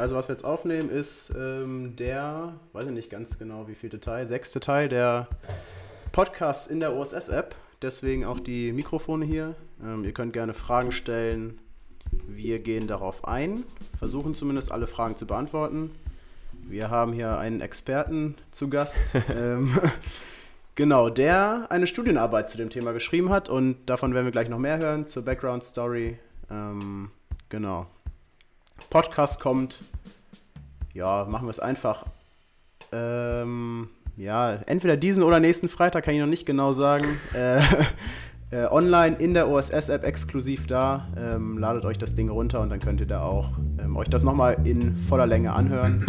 Also was wir jetzt aufnehmen ist ähm, der, weiß ich nicht ganz genau wie viel Teil, sechste Teil der Podcasts in der OSS-App. Deswegen auch die Mikrofone hier. Ähm, ihr könnt gerne Fragen stellen. Wir gehen darauf ein, versuchen zumindest alle Fragen zu beantworten. Wir haben hier einen Experten zu Gast. ähm, genau, der eine Studienarbeit zu dem Thema geschrieben hat und davon werden wir gleich noch mehr hören zur Background Story. Ähm, genau. Podcast kommt. Ja, machen wir es einfach. Ähm, ja, entweder diesen oder nächsten Freitag, kann ich noch nicht genau sagen. Äh, äh, online in der OSS-App exklusiv da. Ähm, ladet euch das Ding runter und dann könnt ihr da auch ähm, euch das nochmal in voller Länge anhören.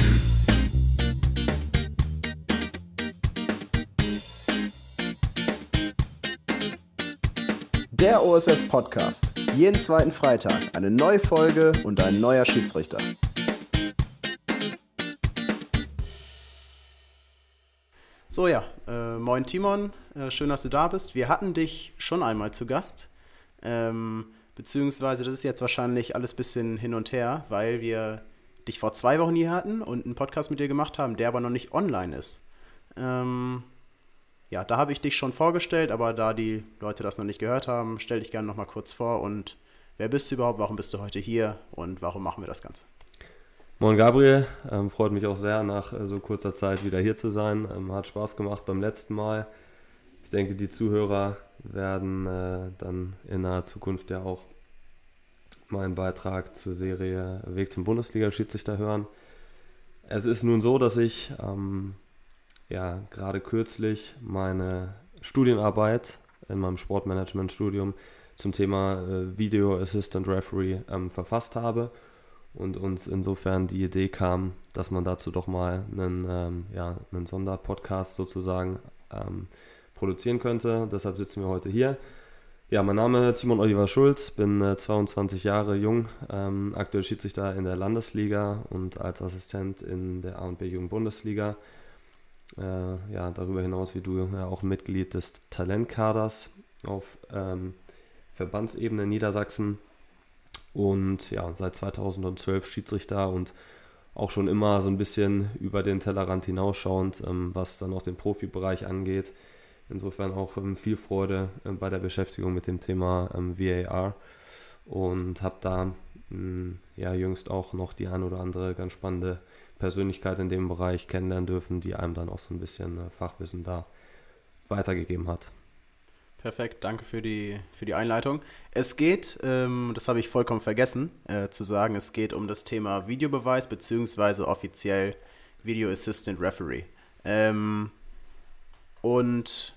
Der OSS Podcast. Jeden zweiten Freitag eine neue Folge und ein neuer Schiedsrichter. So ja, äh, moin Timon, äh, schön, dass du da bist. Wir hatten dich schon einmal zu Gast, ähm, beziehungsweise das ist jetzt wahrscheinlich alles ein bisschen hin und her, weil wir dich vor zwei Wochen hier hatten und einen Podcast mit dir gemacht haben, der aber noch nicht online ist. Ähm, ja, da habe ich dich schon vorgestellt, aber da die Leute das noch nicht gehört haben, stell dich gerne nochmal kurz vor und wer bist du überhaupt, warum bist du heute hier und warum machen wir das Ganze? Moin Gabriel, ähm, freut mich auch sehr, nach äh, so kurzer Zeit wieder hier zu sein. Ähm, hat Spaß gemacht beim letzten Mal. Ich denke, die Zuhörer werden äh, dann in naher Zukunft ja auch meinen Beitrag zur Serie Weg zum Bundesliga-Schiedsrichter hören. Es ist nun so, dass ich ähm, ja gerade kürzlich meine Studienarbeit in meinem Sportmanagement-Studium zum Thema äh, Video Assistant Referee ähm, verfasst habe und uns insofern die Idee kam, dass man dazu doch mal einen, ähm, ja, einen Sonderpodcast sozusagen ähm, produzieren könnte. Deshalb sitzen wir heute hier. Ja, mein Name ist Timon Oliver Schulz, bin äh, 22 Jahre jung, ähm, aktuell Schiedsrichter in der Landesliga und als Assistent in der A&B Jugend Bundesliga äh, ja, darüber hinaus wie du ja auch Mitglied des Talentkaders auf ähm, Verbandsebene Niedersachsen und ja, seit 2012 Schiedsrichter und auch schon immer so ein bisschen über den Tellerrand hinausschauend, ähm, was dann auch den Profibereich angeht. Insofern auch ähm, viel Freude äh, bei der Beschäftigung mit dem Thema ähm, VAR und habe da mh, hm, ja jüngst auch noch die ein oder andere ganz spannende Persönlichkeit in dem Bereich kennenlernen dürfen, die einem dann auch so ein bisschen äh, Fachwissen da weitergegeben hat. Perfekt, danke für die, für die Einleitung. Es geht, ähm, das habe ich vollkommen vergessen äh, zu sagen, es geht um das Thema Videobeweis beziehungsweise offiziell Video Assistant Referee. Ähm, und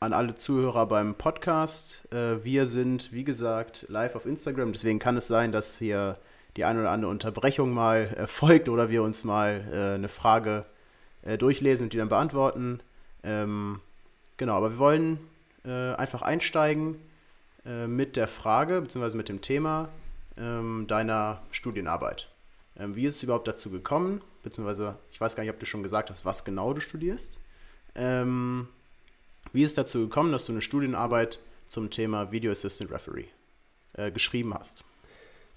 an alle Zuhörer beim Podcast, äh, wir sind, wie gesagt, live auf Instagram, deswegen kann es sein, dass hier die eine oder andere Unterbrechung mal erfolgt oder wir uns mal äh, eine Frage äh, durchlesen und die dann beantworten. Ähm, genau, aber wir wollen äh, einfach einsteigen äh, mit der Frage bzw. mit dem Thema ähm, deiner Studienarbeit. Ähm, wie ist es überhaupt dazu gekommen? Beziehungsweise, ich weiß gar nicht, ob du schon gesagt hast, was genau du studierst. Ähm, wie ist es dazu gekommen, dass du eine Studienarbeit zum Thema Video Assistant Referee äh, geschrieben hast?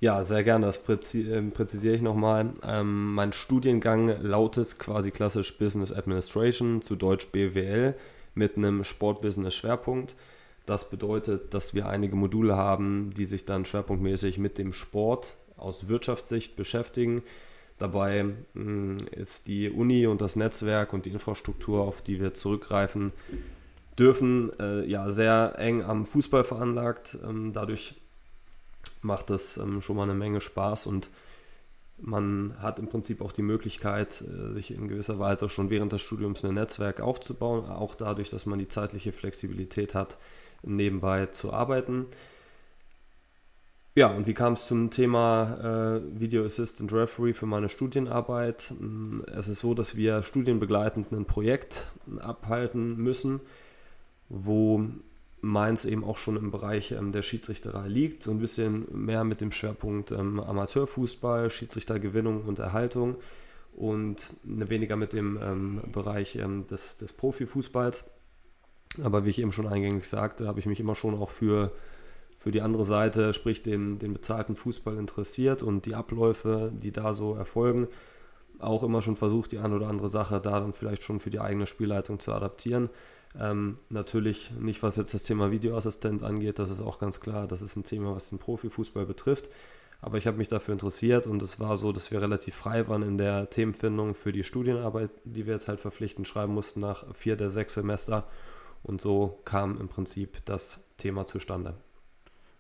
Ja, sehr gerne. Das ähm, präzisiere ich nochmal. Ähm, mein Studiengang lautet quasi klassisch Business Administration, zu Deutsch BWL, mit einem Sportbusiness-Schwerpunkt. Das bedeutet, dass wir einige Module haben, die sich dann schwerpunktmäßig mit dem Sport aus Wirtschaftssicht beschäftigen. Dabei mh, hm, ist die Uni und das Netzwerk und die Infrastruktur, auf die wir zurückgreifen dürfen, äh, ja sehr eng am Fußball veranlagt. Ähm, dadurch macht das ähm, schon mal eine Menge Spaß und man hat im Prinzip auch die Möglichkeit, äh, sich in gewisser Weise schon während des Studiums ein Netzwerk aufzubauen, auch dadurch, dass man die zeitliche Flexibilität hat, nebenbei zu arbeiten. Ja, und wie kam es zum Thema äh, Video Assistant Referee für meine Studienarbeit? Hm, es ist so, dass wir studienbegleitend ein Projekt abhalten müssen, wo Mainz eben auch schon im Bereich ähm, der Schiedsrichterei liegt, so ein bisschen mehr mit dem Schwerpunkt ähm, Amateurfußball, Schiedsrichtergewinnung und Erhaltung und weniger mit dem ähm, Bereich ähm, des, des Profifußballs. Aber wie ich eben schon eingängig sagte, habe ich mich immer schon auch für, für die andere Seite, sprich den, den bezahlten Fußball interessiert und die Abläufe, die da so erfolgen, auch immer schon versucht, die eine oder andere Sache da dann vielleicht schon für die eigene Spielleitung zu adaptieren. Ähm, natürlich nicht, was jetzt das Thema Videoassistent angeht, das ist auch ganz klar, das ist ein Thema, was den Profifußball betrifft. Aber ich habe mich dafür interessiert und es war so, dass wir relativ frei waren in der Themenfindung für die Studienarbeit, die wir jetzt halt verpflichtend schreiben mussten nach vier der sechs Semester. Und so kam im Prinzip das Thema zustande.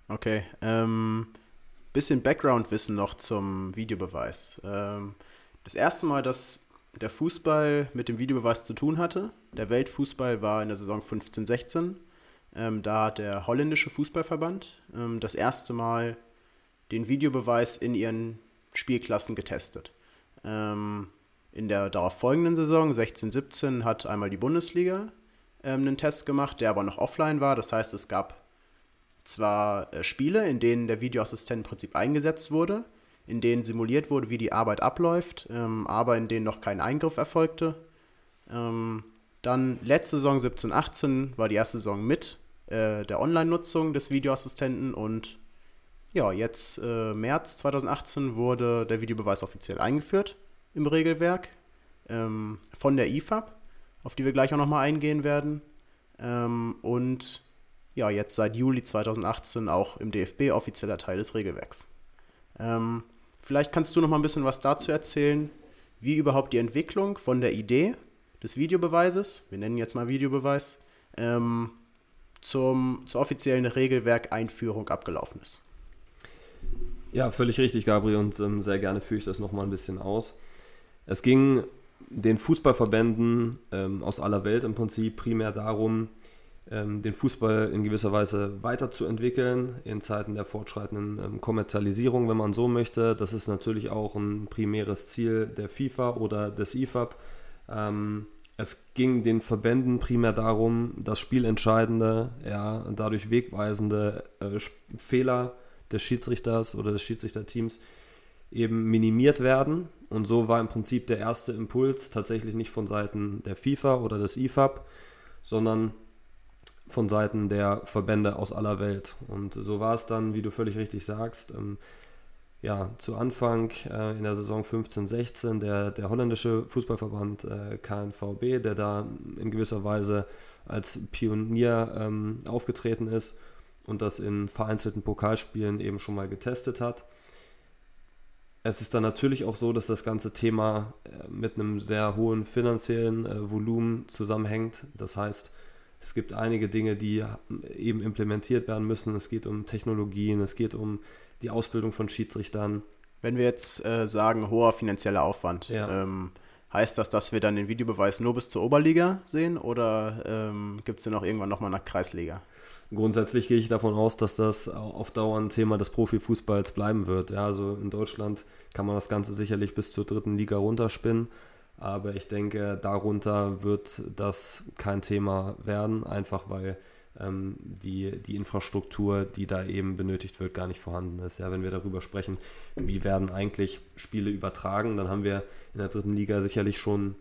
Okay. Ähm, bisschen Background-Wissen noch zum Videobeweis. Ähm, das erste Mal, dass der Fußball mit dem Videobeweis zu tun hatte, der Weltfußball war in der Saison 15-16. Ähm, da hat der holländische Fußballverband ähm, das erste Mal den Videobeweis in ihren Spielklassen getestet. Ähm, in der darauf folgenden Saison, 16-17, hat einmal die Bundesliga ähm, einen Test gemacht, der aber noch offline war. Das heißt, es gab zwar äh, Spiele, in denen der Videoassistent im Prinzip eingesetzt wurde, in denen simuliert wurde, wie die Arbeit abläuft, ähm, aber in denen noch kein Eingriff erfolgte. Ähm, dann letzte Saison 17-18 war die erste Saison mit äh, der Online-Nutzung des Videoassistenten und ja, jetzt äh, März 2018 wurde der Videobeweis offiziell eingeführt im Regelwerk ähm, von der IFAB, auf die wir gleich auch nochmal eingehen werden. Ähm, und ja, jetzt seit Juli 2018 auch im DFB offizieller Teil des Regelwerks. Ähm, vielleicht kannst du noch mal ein bisschen was dazu erzählen, wie überhaupt die Entwicklung von der Idee des Videobeweises, wir nennen jetzt mal Videobeweis, ähm, zum, zur offiziellen Regelwerk-Einführung abgelaufen ist. Ja, völlig richtig, Gabriel, und ähm, sehr gerne führe ich das nochmal ein bisschen aus. Es ging den Fußballverbänden ähm, aus aller Welt im Prinzip primär darum, den Fußball in gewisser Weise weiterzuentwickeln in Zeiten der fortschreitenden ähm, Kommerzialisierung, wenn man so möchte. Das ist natürlich auch ein primäres Ziel der FIFA oder des IFAB. Ähm, es ging den Verbänden primär darum, das spielentscheidende, ja, dadurch wegweisende äh, Fehler des Schiedsrichters oder des Schiedsrichterteams eben minimiert werden. Und so war im Prinzip der erste Impuls tatsächlich nicht von Seiten der FIFA oder des IFAB, sondern von Seiten der Verbände aus aller Welt. Und so war es dann, wie du völlig richtig sagst, ähm, ja, zu Anfang äh, in der Saison 15-16 der, der holländische Fußballverband äh, KNVB, der da in gewisser Weise als Pionier ähm, aufgetreten ist und das in vereinzelten Pokalspielen eben schon mal getestet hat. Es ist dann natürlich auch so, dass das ganze Thema äh, mit einem sehr hohen finanziellen äh, Volumen zusammenhängt. Das heißt, es gibt einige Dinge, die eben implementiert werden müssen. Es geht um Technologien, es geht um die Ausbildung von Schiedsrichtern. Wenn wir jetzt äh, sagen, hoher finanzieller Aufwand, ja. ähm, heißt das, dass wir dann den Videobeweis nur bis zur Oberliga sehen oder ähm, gibt es den auch irgendwann nochmal nach Kreisliga? grundsätzlich gehe ich davon aus, dass das auf Dauer ein Thema des Profifußballs bleiben wird. Ja, also in Deutschland kann man das Ganze sicherlich bis zur dritten Liga runterspinnen. Aber ich denke, darunter wird das kein Thema werden, einfach weil ähm, die, die Infrastruktur, die da eben benötigt wird, gar nicht vorhanden ist. Ja, wenn wir darüber sprechen, wie werden eigentlich Spiele übertragen, dann haben wir in der dritten Liga sicherlich schon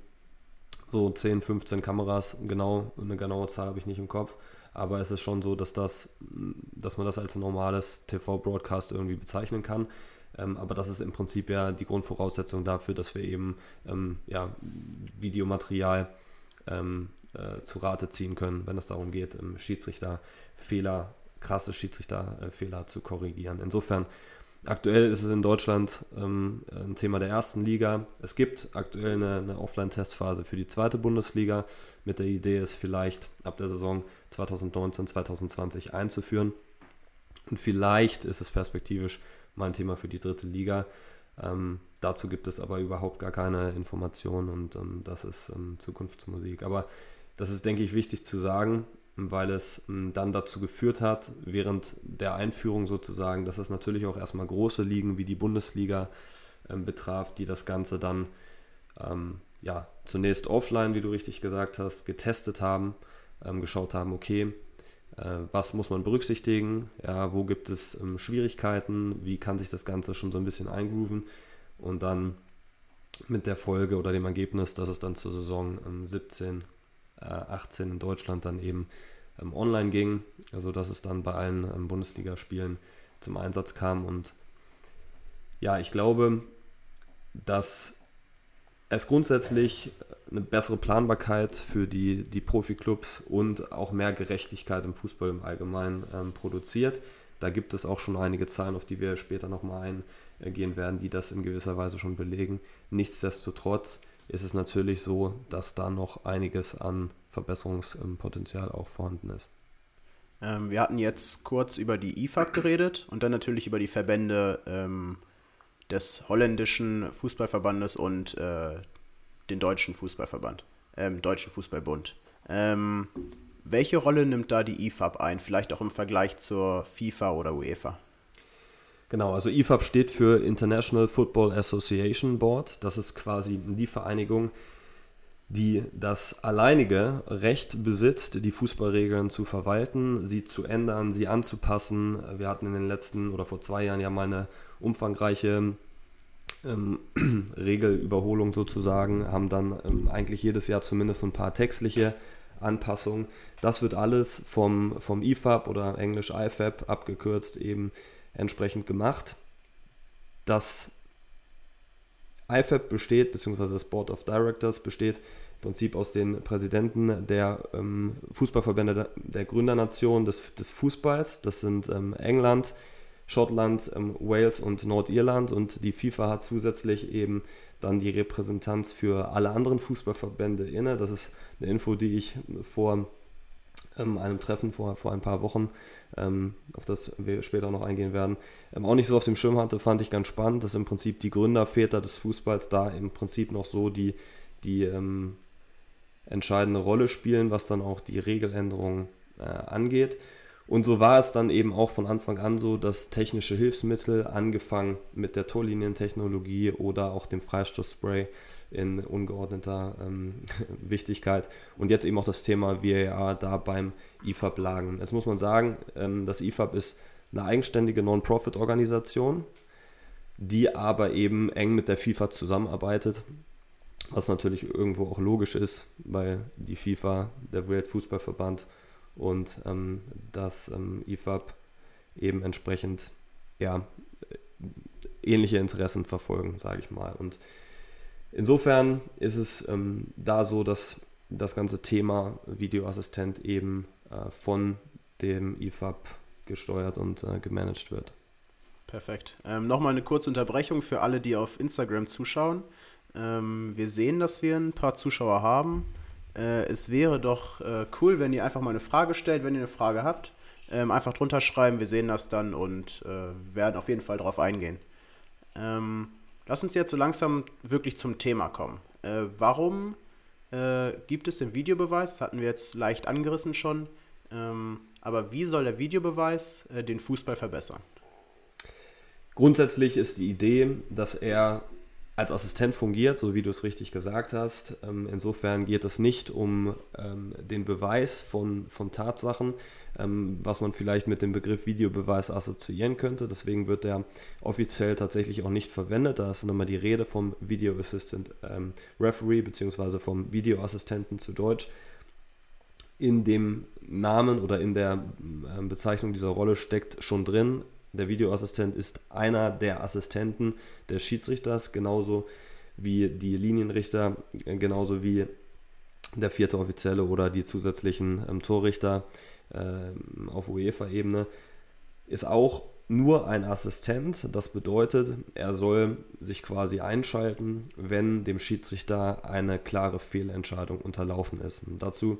so 10, 15 Kameras, genau, eine genaue Zahl habe ich nicht im Kopf. Aber es ist schon so, dass, das, dass man das als normales TV-Broadcast irgendwie bezeichnen kann. Ähm, aber das ist im Prinzip ja die Grundvoraussetzung dafür, dass wir eben ähm, ja, Videomaterial ähm, äh, zu Rate ziehen können, wenn es darum geht, Schiedsrichterfehler, krasse Schiedsrichterfehler zu korrigieren. Insofern Aktuell ist es in Deutschland ähm, ein Thema der ersten Liga. Es gibt aktuell eine, eine Offline-Testphase für die zweite Bundesliga mit der Idee, es vielleicht ab der Saison 2019, 2020 einzuführen. Und vielleicht ist es perspektivisch mal ein Thema für die dritte Liga. Ähm, dazu gibt es aber überhaupt gar keine Informationen und ähm, das ist ähm, Zukunftsmusik. Aber das ist, denke ich, wichtig zu sagen weil es ähm, dann dazu geführt hat, während der Einführung sozusagen, dass es natürlich auch erstmal große Ligen wie die Bundesliga ähm, betraf, die das Ganze dann ähm, ja, zunächst offline, wie du richtig gesagt hast, getestet haben, geschaut haben, okay, was muss man berücksichtigen, ja, wo gibt es ähm, Schwierigkeiten, wie kann sich das Ganze schon so ein bisschen eingrooven? Und dann mit der Folge oder dem Ergebnis, dass es dann zur Saison 17 ähm, 18 äh, in Deutschland dann eben ähm, online ging, also dass es dann bei allen ähm, Bundesligaspielen zum Einsatz kam. Und ja, ich glaube, dass es grundsätzlich eine bessere Planbarkeit für die, die Profiklubs und auch mehr Gerechtigkeit im Fußball im Allgemeinen ähm, produziert. Da gibt es auch schon einige Zahlen, auf die wir später nochmal eingehen werden, die das in gewisser Weise schon belegen. Nichtsdestotrotz ist es natürlich so, dass da noch einiges an Verbesserungspotenzial auch vorhanden ist. Ähm, wir hatten jetzt kurz über die IFAB geredet und dann natürlich über die Verbände ähm, des holländischen Fußballverbandes und äh, den deutschen Fußballverband, ähm, deutschen Fußballbund. Ähm, welche Rolle nimmt da die IFAB ein, vielleicht auch im Vergleich zur FIFA oder UEFA? Genau, also IFAB steht für International Football Association Board. Das ist quasi die Vereinigung, die das alleinige Recht besitzt, die Fußballregeln zu verwalten, sie zu ändern, sie anzupassen. Wir hatten in den letzten oder vor zwei Jahren ja mal eine umfangreiche ähm, Regelüberholung sozusagen, haben dann ähm, eigentlich jedes Jahr zumindest ein paar textliche Anpassungen. Das wird alles vom, vom IFAB oder englisch IFAB abgekürzt eben entsprechend gemacht. Das IFAB besteht, beziehungsweise das Board of Directors besteht im Prinzip aus den Präsidenten der ähm, Fußballverbände der, der Gründernation des, des Fußballs. Das sind ähm, England, Schottland, ähm, Wales und Nordirland und die FIFA hat zusätzlich eben dann die Repräsentanz für alle anderen Fußballverbände inne. Das ist eine Info, die ich vor ähm, einem Treffen vor, vor ein paar Wochen, ähm, auf das wir später noch eingehen werden, ähm, auch nicht so auf dem Schirm hatte, fand ich ganz spannend, dass im Prinzip die Gründerväter des Fußballs da im Prinzip noch so die, die ähm, entscheidende Rolle spielen, was dann auch die Regeländerungen äh, angeht. Und so war es dann eben auch von Anfang an so, dass technische Hilfsmittel, angefangen mit der Torlinientechnologie oder auch dem Freistoßspray in ungeordneter ähm, Wichtigkeit und jetzt eben auch das Thema VAR da beim IFAB lagen. Jetzt muss man sagen, ähm, das IFAB ist eine eigenständige Non-Profit-Organisation, die aber eben eng mit der FIFA zusammenarbeitet, was natürlich irgendwo auch logisch ist, weil die FIFA, der Weltfußballverband, und ähm, dass ähm, IFAB eben entsprechend ja, ähnliche Interessen verfolgen, sage ich mal. Und insofern ist es ähm, da so, dass das ganze Thema Videoassistent eben äh, von dem IFAB gesteuert und äh, gemanagt wird. Perfekt. Ähm, Nochmal eine kurze Unterbrechung für alle, die auf Instagram zuschauen. Ähm, wir sehen, dass wir ein paar Zuschauer haben. Äh, es wäre doch äh, cool, wenn ihr einfach mal eine Frage stellt, wenn ihr eine Frage habt. Ähm, einfach drunter schreiben, wir sehen das dann und äh, werden auf jeden Fall darauf eingehen. Ähm, lass uns jetzt so langsam wirklich zum Thema kommen. Äh, warum äh, gibt es den Videobeweis? Das hatten wir jetzt leicht angerissen schon. Ähm, aber wie soll der Videobeweis äh, den Fußball verbessern? Grundsätzlich ist die Idee, dass er als Assistent fungiert, so wie du es richtig gesagt hast. Ähm, insofern geht es nicht um ähm, den Beweis von, von Tatsachen, ähm, was man vielleicht mit dem Begriff Videobeweis assoziieren könnte. Deswegen wird der offiziell tatsächlich auch nicht verwendet. Da ist nochmal die Rede vom Video Assistant ähm, Referee bzw. vom Videoassistenten zu Deutsch. In dem Namen oder in der ähm, Bezeichnung dieser Rolle steckt schon drin, der Videoassistent ist einer der Assistenten des Schiedsrichters, genauso wie die Linienrichter, genauso wie der vierte Offizielle oder die zusätzlichen ähm, Torrichter äh, auf UEFA-Ebene, ist auch nur ein Assistent. Das bedeutet, er soll sich quasi einschalten, wenn dem Schiedsrichter eine klare Fehlentscheidung unterlaufen ist. Und dazu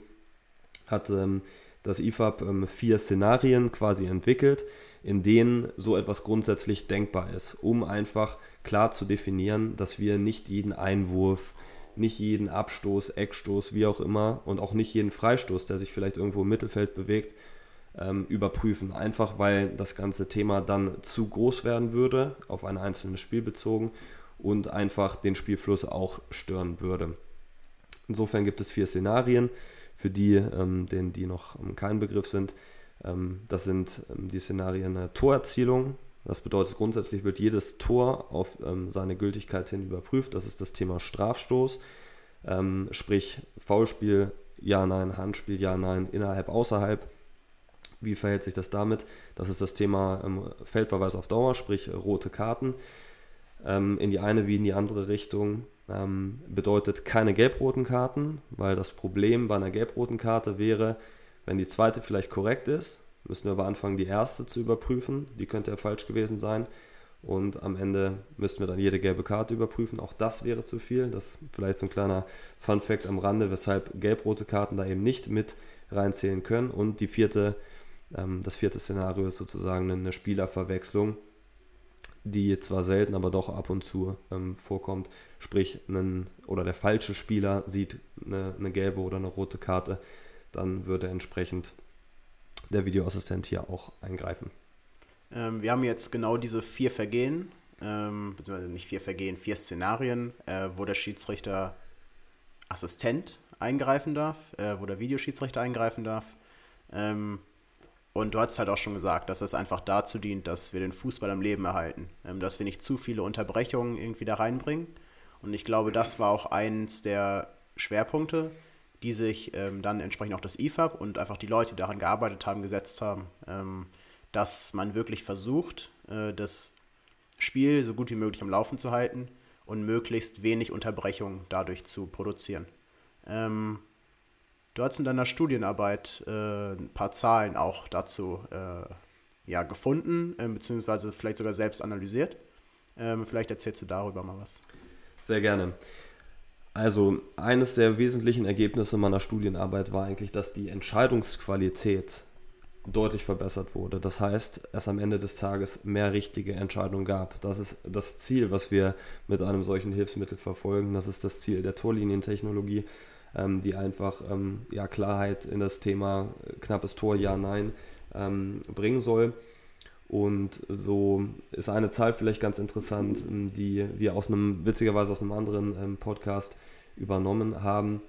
hat ähm, das IFAB ähm, vier Szenarien quasi entwickelt, in denen so etwas grundsätzlich denkbar ist, um einfach klar zu definieren, dass wir nicht jeden Einwurf, nicht jeden Abstoß, Eckstoß, wie auch immer und auch nicht jeden Freistoß, der sich vielleicht irgendwo im Mittelfeld bewegt, ähm, überprüfen. Einfach weil das ganze Thema dann zu groß werden würde, auf ein einzelnes Spiel bezogen und einfach den Spielfluss auch stören würde. Insofern gibt es vier Szenarien, für die, ähm, denen die noch ähm, kein Begriff sind. Ähm, das sind ähm, die Szenarien äh, Torerzielung. Das bedeutet, grundsätzlich wird jedes Tor auf ähm, seine Gültigkeit hin überprüft. Das ist das Thema Strafstoß, sprich Foulspiel ja, nein, Handspiel, ja, nein, innerhalb, außerhalb. Wie verhält sich das damit? Das ist das Thema Feldverweis auf Dauer, sprich rote Karten in die eine wie in die andere Richtung. Bedeutet keine gelb-roten Karten, weil das Problem bei einer gelb-roten Karte wäre, wenn die zweite vielleicht korrekt ist, müssen wir aber anfangen, die erste zu überprüfen. Die könnte ja falsch gewesen sein. Und am Ende müssten wir dann jede gelbe Karte überprüfen. Auch das wäre zu viel. Das ist vielleicht so ein kleiner Fun-Fact am Rande, weshalb gelb-rote Karten da eben nicht mit reinzählen können. Und die vierte, ähm, das vierte Szenario ist sozusagen eine Spielerverwechslung, die zwar selten, aber doch ab und zu ähm, vorkommt. Sprich, einen, oder der falsche Spieler sieht eine, eine gelbe oder eine rote Karte, dann würde entsprechend der Videoassistent hier auch eingreifen. Ähm, wir haben jetzt genau diese vier Vergehen, ähm, beziehungsweise nicht vier Vergehen, vier Szenarien, äh, wo der Schiedsrichter Assistent eingreifen darf, äh, wo der Videoschiedsrichter eingreifen darf. Ähm, und du hast halt auch schon gesagt, dass es einfach dazu dient, dass wir den Fußball am Leben erhalten, ähm, dass wir nicht zu viele Unterbrechungen irgendwie da reinbringen. Und ich glaube, das war auch eins der Schwerpunkte, die sich ähm, dann entsprechend auch das IFAB und einfach die Leute, die daran gearbeitet haben, gesetzt haben. Ähm, dass man wirklich versucht, äh, das Spiel so gut wie möglich am Laufen zu halten und möglichst wenig Unterbrechungen dadurch zu produzieren. Ähm, du hast in deiner Studienarbeit äh, ein paar Zahlen auch dazu äh, ja, gefunden, äh, beziehungsweise vielleicht sogar selbst analysiert. Ähm, vielleicht erzählst du darüber mal was. Sehr gerne. Also eines der wesentlichen Ergebnisse meiner Studienarbeit war eigentlich, dass die Entscheidungsqualität deutlich verbessert wurde. Das heißt, es am Ende des Tages mehr richtige Entscheidungen gab. Das ist das Ziel, was wir mit einem solchen Hilfsmittel verfolgen. Das ist das Ziel der Torlinientechnologie, ähm, die einfach ähm, ja, Klarheit in das Thema knappes Tor, ja, nein ähm, bringen soll. Und so ist eine Zahl vielleicht ganz interessant, die wir aus einem, witzigerweise aus einem anderen ähm, Podcast übernommen haben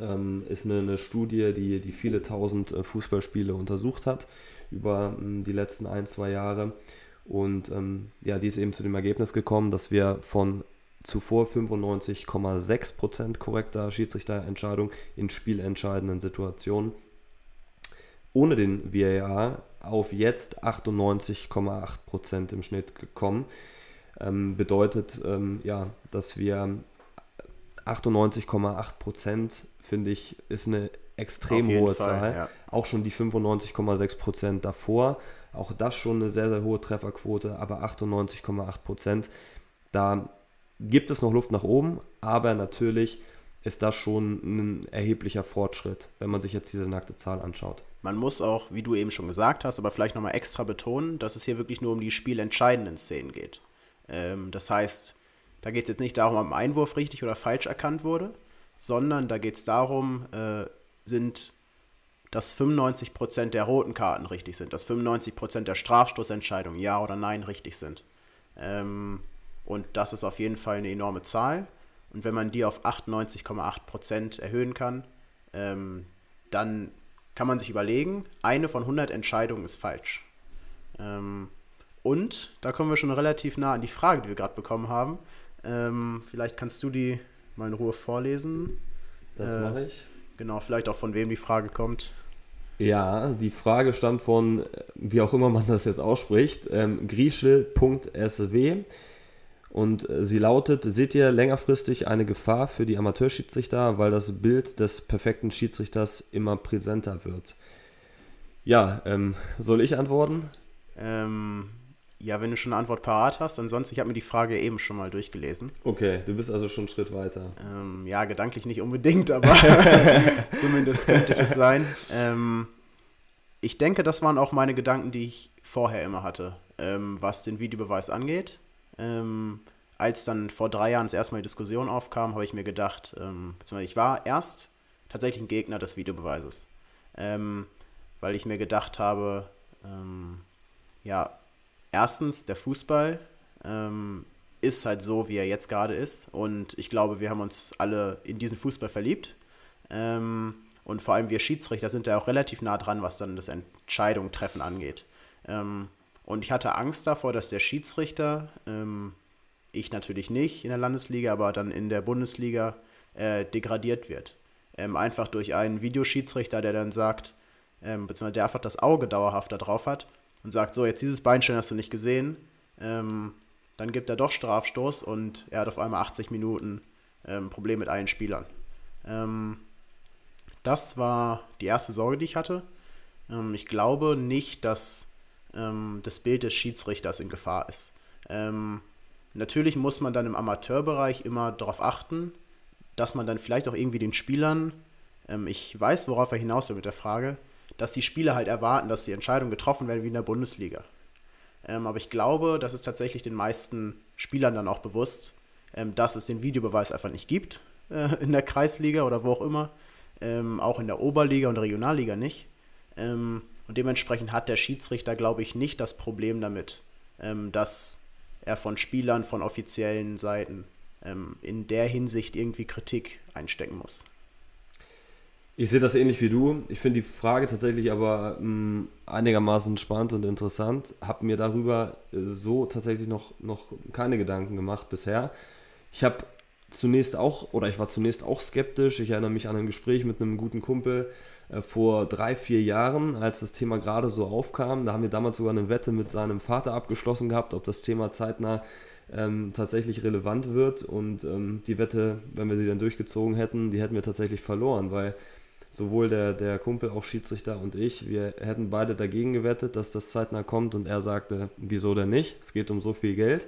ähm, ist eine, eine, Studie, die, die viele tausend äh, Fußballspiele untersucht hat über ähm, die letzten ein, zwei Jahre. Und ähm, ja, die ist eben zu dem Ergebnis gekommen, dass wir von zuvor 95,6% korrekter Schiedsrichterentscheidung in spielentscheidenden Situationen ohne den VAR auf jetzt 98,8% im Schnitt gekommen. Ähm, bedeutet ähm, ja, dass wir 98,8% finde ich, ist eine extrem hohe Fall, Zahl. Ja. Auch schon die 95,6% davor. Auch das schon eine sehr, sehr hohe Trefferquote, aber 98,8% Da gibt es noch Luft nach oben, aber natürlich ist das schon ein erheblicher Fortschritt, wenn man sich jetzt diese nackte Zahl anschaut. Man muss auch, wie du eben schon gesagt hast, aber vielleicht nochmal extra betonen, dass es hier wirklich nur um die spielentscheidenden Szenen geht. Ähm, das heißt, da geht es jetzt nicht darum, ob ein Einwurf richtig oder falsch erkannt wurde, sondern da geht es darum, äh, sind, dass 95% der roten Karten richtig sind, dass 95% der Strafstoßentscheidungen ja oder nein richtig sind. Ähm, und das ist auf jeden Fall eine enorme Zahl. Und wenn man die auf 98,8% erhöhen kann, ähm, dann kann man sich überlegen, eine von 100 Entscheidungen ist falsch. Ähm, und da kommen wir schon relativ nah an die Frage, die wir gerade bekommen haben. Ähm, vielleicht kannst du die mal in Ruhe vorlesen. Das äh, mache ich. Genau, vielleicht auch von wem die Frage kommt. Ja, die Frage stammt von, wie auch immer man das jetzt ausspricht, ähm, grieschel.sw. Und äh, sie lautet, seht ihr längerfristig eine Gefahr für die Amateurschiedsrichter, weil das Bild des perfekten Schiedsrichters immer präsenter wird? Ja, ähm, soll ich antworten? Ähm, ja, wenn du schon eine Antwort parat hast, ansonsten, ich habe mir die Frage eben schon mal durchgelesen. Okay, du bist also schon einen Schritt weiter. Ähm, ja, gedanklich nicht unbedingt, aber zumindest könnte es sein. Ähm, ich denke, das waren auch meine Gedanken, die ich vorher immer hatte, ähm, was den Videobeweis angeht. Ähm, als dann vor drei Jahren das erste Mal die Diskussion aufkam, habe ich mir gedacht, ähm, beziehungsweise ich war erst tatsächlich ein Gegner des Videobeweises, ähm, weil ich mir gedacht habe, ja, erstens, der Fußball ähm, ist halt so, wie er jetzt gerade ist. Und ich glaube, wir haben uns alle in diesen Fußball verliebt. Ähm, und vor allem wir Schiedsrichter sind da auch relativ nah dran, was dann das Entscheidung treffen angeht. Und ich hatte Angst davor, dass der Schiedsrichter, ähm, ich natürlich nicht in der Landesliga, aber dann in der Bundesliga äh, degradiert wird. ähm, einfach durch einen Videoschiedsrichter, der dann sagt, ähm, beziehungsweise der einfach das Auge dauerhaft da drauf hat und sagt, so, jetzt dieses Beinstellen hast du nicht gesehen, ähm, dann gibt er doch Strafstoß und er hat auf einmal 80 Minuten ähm, Problem mit allen Spielern. Ähm, das war die erste Sorge, die ich hatte. Ähm, ich glaube nicht, dass ähm, das Bild des Schiedsrichters in Gefahr ist. Ähm, natürlich muss man dann im Amateurbereich immer darauf achten, dass man dann vielleicht auch irgendwie den Spielern, ähm, ich weiß, worauf er hinaus will mit der Frage, dass die Spieler halt erwarten, dass die Entscheidungen getroffen werden wie in der Bundesliga. Ähm, aber ich glaube, das ist tatsächlich den meisten Spielern dann auch bewusst, ähm, dass es den Videobeweis einfach nicht gibt äh, in der Kreisliga oder wo auch immer, ähm, auch in der Oberliga und Regionalliga nicht. Ähm, und dementsprechend hat der Schiedsrichter, glaube ich, nicht das Problem damit, ähm, dass er von Spielern, von offiziellen Seiten ähm, in der Hinsicht irgendwie Kritik einstecken muss. Ich sehe das ähnlich wie du. Ich finde die Frage tatsächlich aber mh, hm, einigermaßen spannend und interessant. Habe mir darüber äh, so tatsächlich noch, noch keine Gedanken gemacht bisher. Ich habe zunächst auch, oder ich war zunächst auch skeptisch. Ich erinnere mich an ein Gespräch mit einem guten Kumpel vor drei, vier Jahren, als das Thema gerade so aufkam. Da haben wir damals sogar eine Wette mit seinem Vater abgeschlossen gehabt, ob das Thema zeitnah ähm, tatsächlich relevant wird. Und ähm, die Wette, wenn wir sie dann durchgezogen hätten, die hätten wir tatsächlich verloren, weil sowohl der, der Kumpel, auch Schiedsrichter und ich, wir hätten beide dagegen gewettet, dass das zeitnah kommt und er sagte, wieso denn nicht? Es geht um so viel Geld.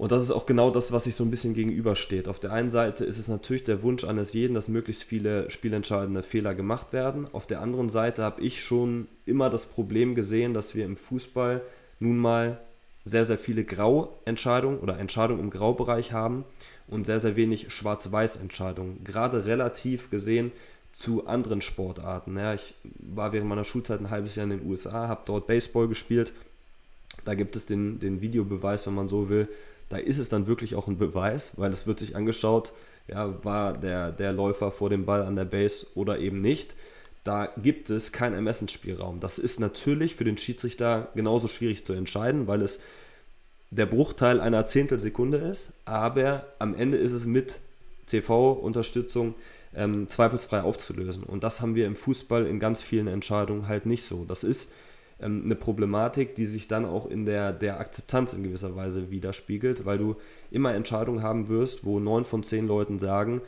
Und das ist auch genau das, was sich so ein bisschen gegenübersteht. Auf der einen Seite ist es natürlich der Wunsch eines jeden, dass möglichst viele spielentscheidende Fehler gemacht werden. Auf der anderen Seite habe ich schon immer das Problem gesehen, dass wir im Fußball nun mal sehr, sehr viele Grauentscheidungen oder Entscheidungen im Graubereich haben und sehr, sehr wenig Schwarz-Weiß-Entscheidungen. Gerade relativ gesehen zu anderen Sportarten. Ja, ich war während meiner Schulzeit ein halbes Jahr in den USA, habe dort Baseball gespielt. Da gibt es den, den Videobeweis, wenn man so will. Da ist es dann wirklich auch ein Beweis, weil es wird sich angeschaut, ja, war der, der Läufer vor dem Ball an der Base oder eben nicht. Da gibt es keinen Ermessensspielraum. Das ist natürlich für den Schiedsrichter genauso schwierig zu entscheiden, weil es der Bruchteil einer Zehntelsekunde ist, aber am Ende ist es mit CV-Unterstützung ähm, zweifelsfrei aufzulösen. Und das haben wir im Fußball in ganz vielen Entscheidungen halt nicht so. Das ist ähm, eine Problematik, die sich dann auch in der, der Akzeptanz in gewisser Weise widerspiegelt, weil du immer Entscheidungen haben wirst, wo neun von zehn Leuten sagen,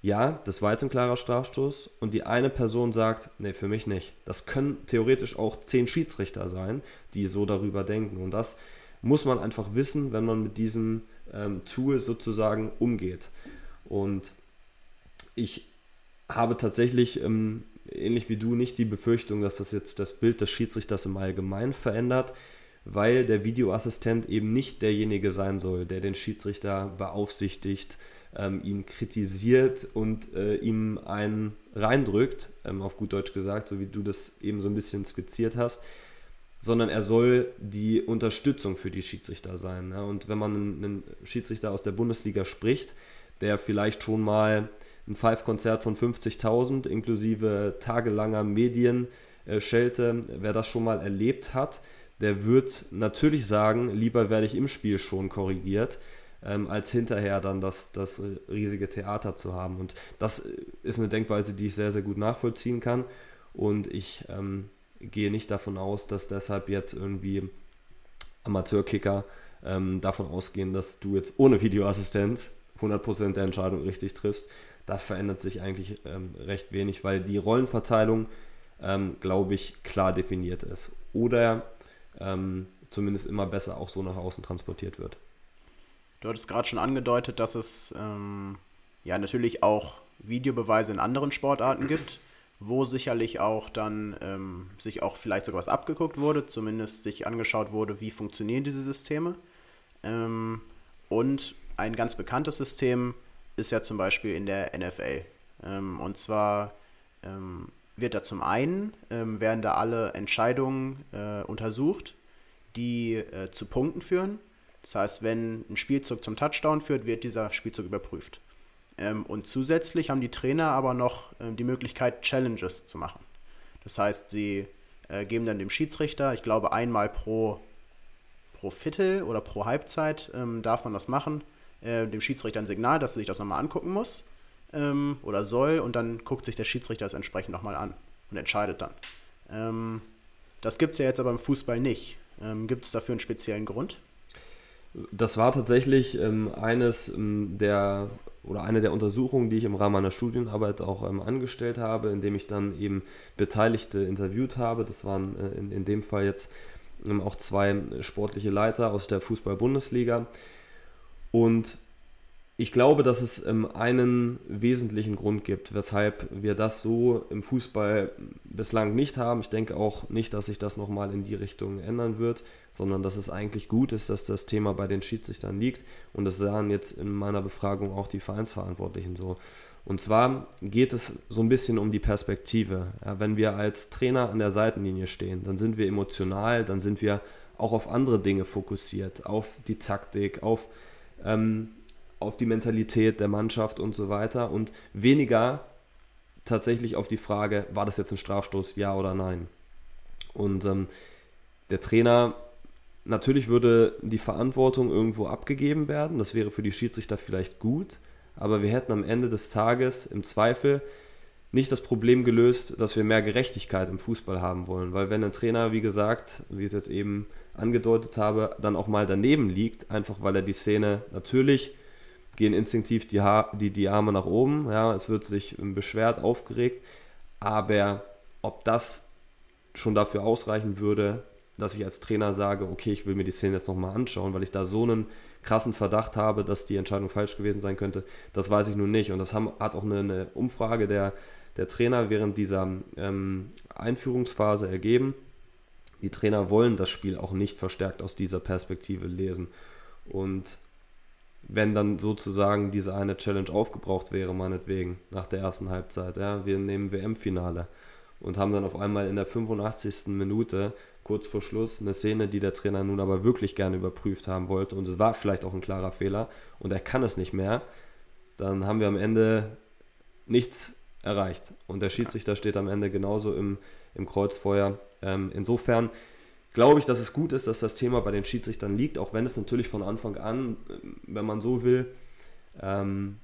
ja, das war jetzt ein klarer Strafstoß und die eine Person sagt, nee, für mich nicht. Das können theoretisch auch zehn Schiedsrichter sein, die so darüber denken. Und das muss man einfach wissen, wenn man mit diesem ähm, Tool sozusagen umgeht. Und ich habe tatsächlich, ähm, ähnlich wie du, nicht die Befürchtung, dass das jetzt das Bild des Schiedsrichters im Allgemeinen verändert, weil der Videoassistent eben nicht derjenige sein soll, der den Schiedsrichter beaufsichtigt, ähm, ihn kritisiert und äh, ihm einen reindrückt, ähm, auf gut Deutsch gesagt, so wie du das eben so ein bisschen skizziert hast, sondern er soll die Unterstützung für die Schiedsrichter sein. Ne? Und wenn man einen Schiedsrichter aus der Bundesliga spricht, der vielleicht schon mal ein Five-Konzert von 50.000 inklusive tagelanger Medienschelte, wer das schon mal erlebt hat, der wird natürlich sagen, lieber werde ich im Spiel schon korrigiert, ähm, als hinterher dann das, das riesige Theater zu haben. Und das ist eine Denkweise, die ich sehr, sehr gut nachvollziehen kann. Und ich ähm, gehe nicht davon aus, dass deshalb jetzt irgendwie Amateurkicker ähm, davon ausgehen, dass du jetzt ohne Videoassistent 100% der Entscheidung richtig triffst. Da verändert sich eigentlich ähm, recht wenig, weil die Rollenverteilung, ähm, glaube ich, klar definiert ist. Oder ähm, zumindest immer besser auch so nach außen transportiert wird. Du hattest gerade schon angedeutet, dass es ähm, ja natürlich auch Videobeweise in anderen Sportarten gibt wo sicherlich auch dann ähm, sich auch vielleicht sogar was abgeguckt wurde, zumindest sich angeschaut wurde, wie funktionieren diese Systeme. Ähm, und ein ganz bekanntes System ist ja zum Beispiel in der NFL. Ähm, und zwar ähm, wird da zum einen, ähm, werden da alle Entscheidungen äh, untersucht, die äh, zu Punkten führen. Das heißt, wenn ein Spielzug zum Touchdown führt, wird dieser Spielzug überprüft. Ähm, und zusätzlich haben die Trainer aber noch ähm, die Möglichkeit, Challenges zu machen. Das heißt, sie äh, geben dann dem Schiedsrichter, ich glaube einmal pro, pro Viertel oder pro Halbzeit ähm, darf man das machen, äh, dem Schiedsrichter ein Signal, dass er sich das nochmal angucken muss. ähm, oder soll und dann guckt sich der Schiedsrichter das entsprechend nochmal an und entscheidet dann. Ähm, das gibt es ja jetzt aber im Fußball nicht. Ähm, gibt es dafür einen speziellen Grund? Das war tatsächlich ähm, eines ähm, der oder eine der Untersuchungen, die ich im Rahmen meiner Studienarbeit auch ähm, angestellt habe, indem ich dann eben Beteiligte interviewt habe. Das waren äh, in, in dem Fall jetzt ähm, auch zwei sportliche Leiter aus der Fußball-Bundesliga. Und ich glaube, dass es ähm, einen wesentlichen Grund gibt, weshalb wir das so im Fußball bislang nicht haben. Ich denke auch nicht, dass sich das nochmal in die Richtung ändern wird, sondern dass es eigentlich gut ist, dass das Thema bei den Schiedsrichtern liegt. Und das sahen jetzt in meiner Befragung auch die Vereinsverantwortlichen so. Und zwar geht es so ein bisschen um die Perspektive. Ja, wenn wir als Trainer an der Seitenlinie stehen, dann sind wir emotional, dann sind wir auch auf andere Dinge fokussiert, auf die Taktik, auf ähm, auf die Mentalität der Mannschaft und so weiter. Und weniger tatsächlich auf die Frage, war das jetzt ein Strafstoß, ja oder nein. Und ähm, der Trainer, natürlich würde die Verantwortung irgendwo abgegeben werden, das wäre für die Schiedsrichter vielleicht gut, aber wir hätten am Ende des Tages im Zweifel nicht das Problem gelöst, dass wir mehr Gerechtigkeit im Fußball haben wollen. Weil wenn ein Trainer, wie gesagt, wie ich es jetzt eben angedeutet habe, dann auch mal daneben liegt, einfach weil er die Szene natürlich gehen instinktiv die, ha die, die Arme nach oben. Ja, es wird sich beschwert, aufgeregt. Aber ob das schon dafür ausreichen würde, dass ich als Trainer sage, okay, ich will mir die Szene jetzt nochmal anschauen, weil ich da so einen krassen Verdacht habe, dass die Entscheidung falsch gewesen sein könnte, das weiß ich nun nicht. Und das haben, hat auch eine, eine, Umfrage der, der Trainer während dieser ähm, Einführungsphase ergeben. Die Trainer wollen das Spiel auch nicht verstärkt aus dieser Perspektive lesen. Und wenn dann sozusagen diese eine Challenge aufgebraucht wäre, meinetwegen, nach der ersten Halbzeit. Ja, wir nehmen WM-Finale und haben dann auf einmal in der 85. Minute, kurz vor Schluss, eine Szene, die der Trainer nun aber wirklich gerne überprüft haben wollte und es war vielleicht auch ein klarer Fehler und er kann es nicht mehr, dann haben wir am Ende nichts erreicht. Und der Schiedsrichter steht am Ende genauso im, im Kreuzfeuer. Ähm, insofern glaube ich, dass es gut ist, dass das Thema bei den Schiedsrichtern liegt, auch wenn es natürlich von Anfang an, wenn man so will, ähm,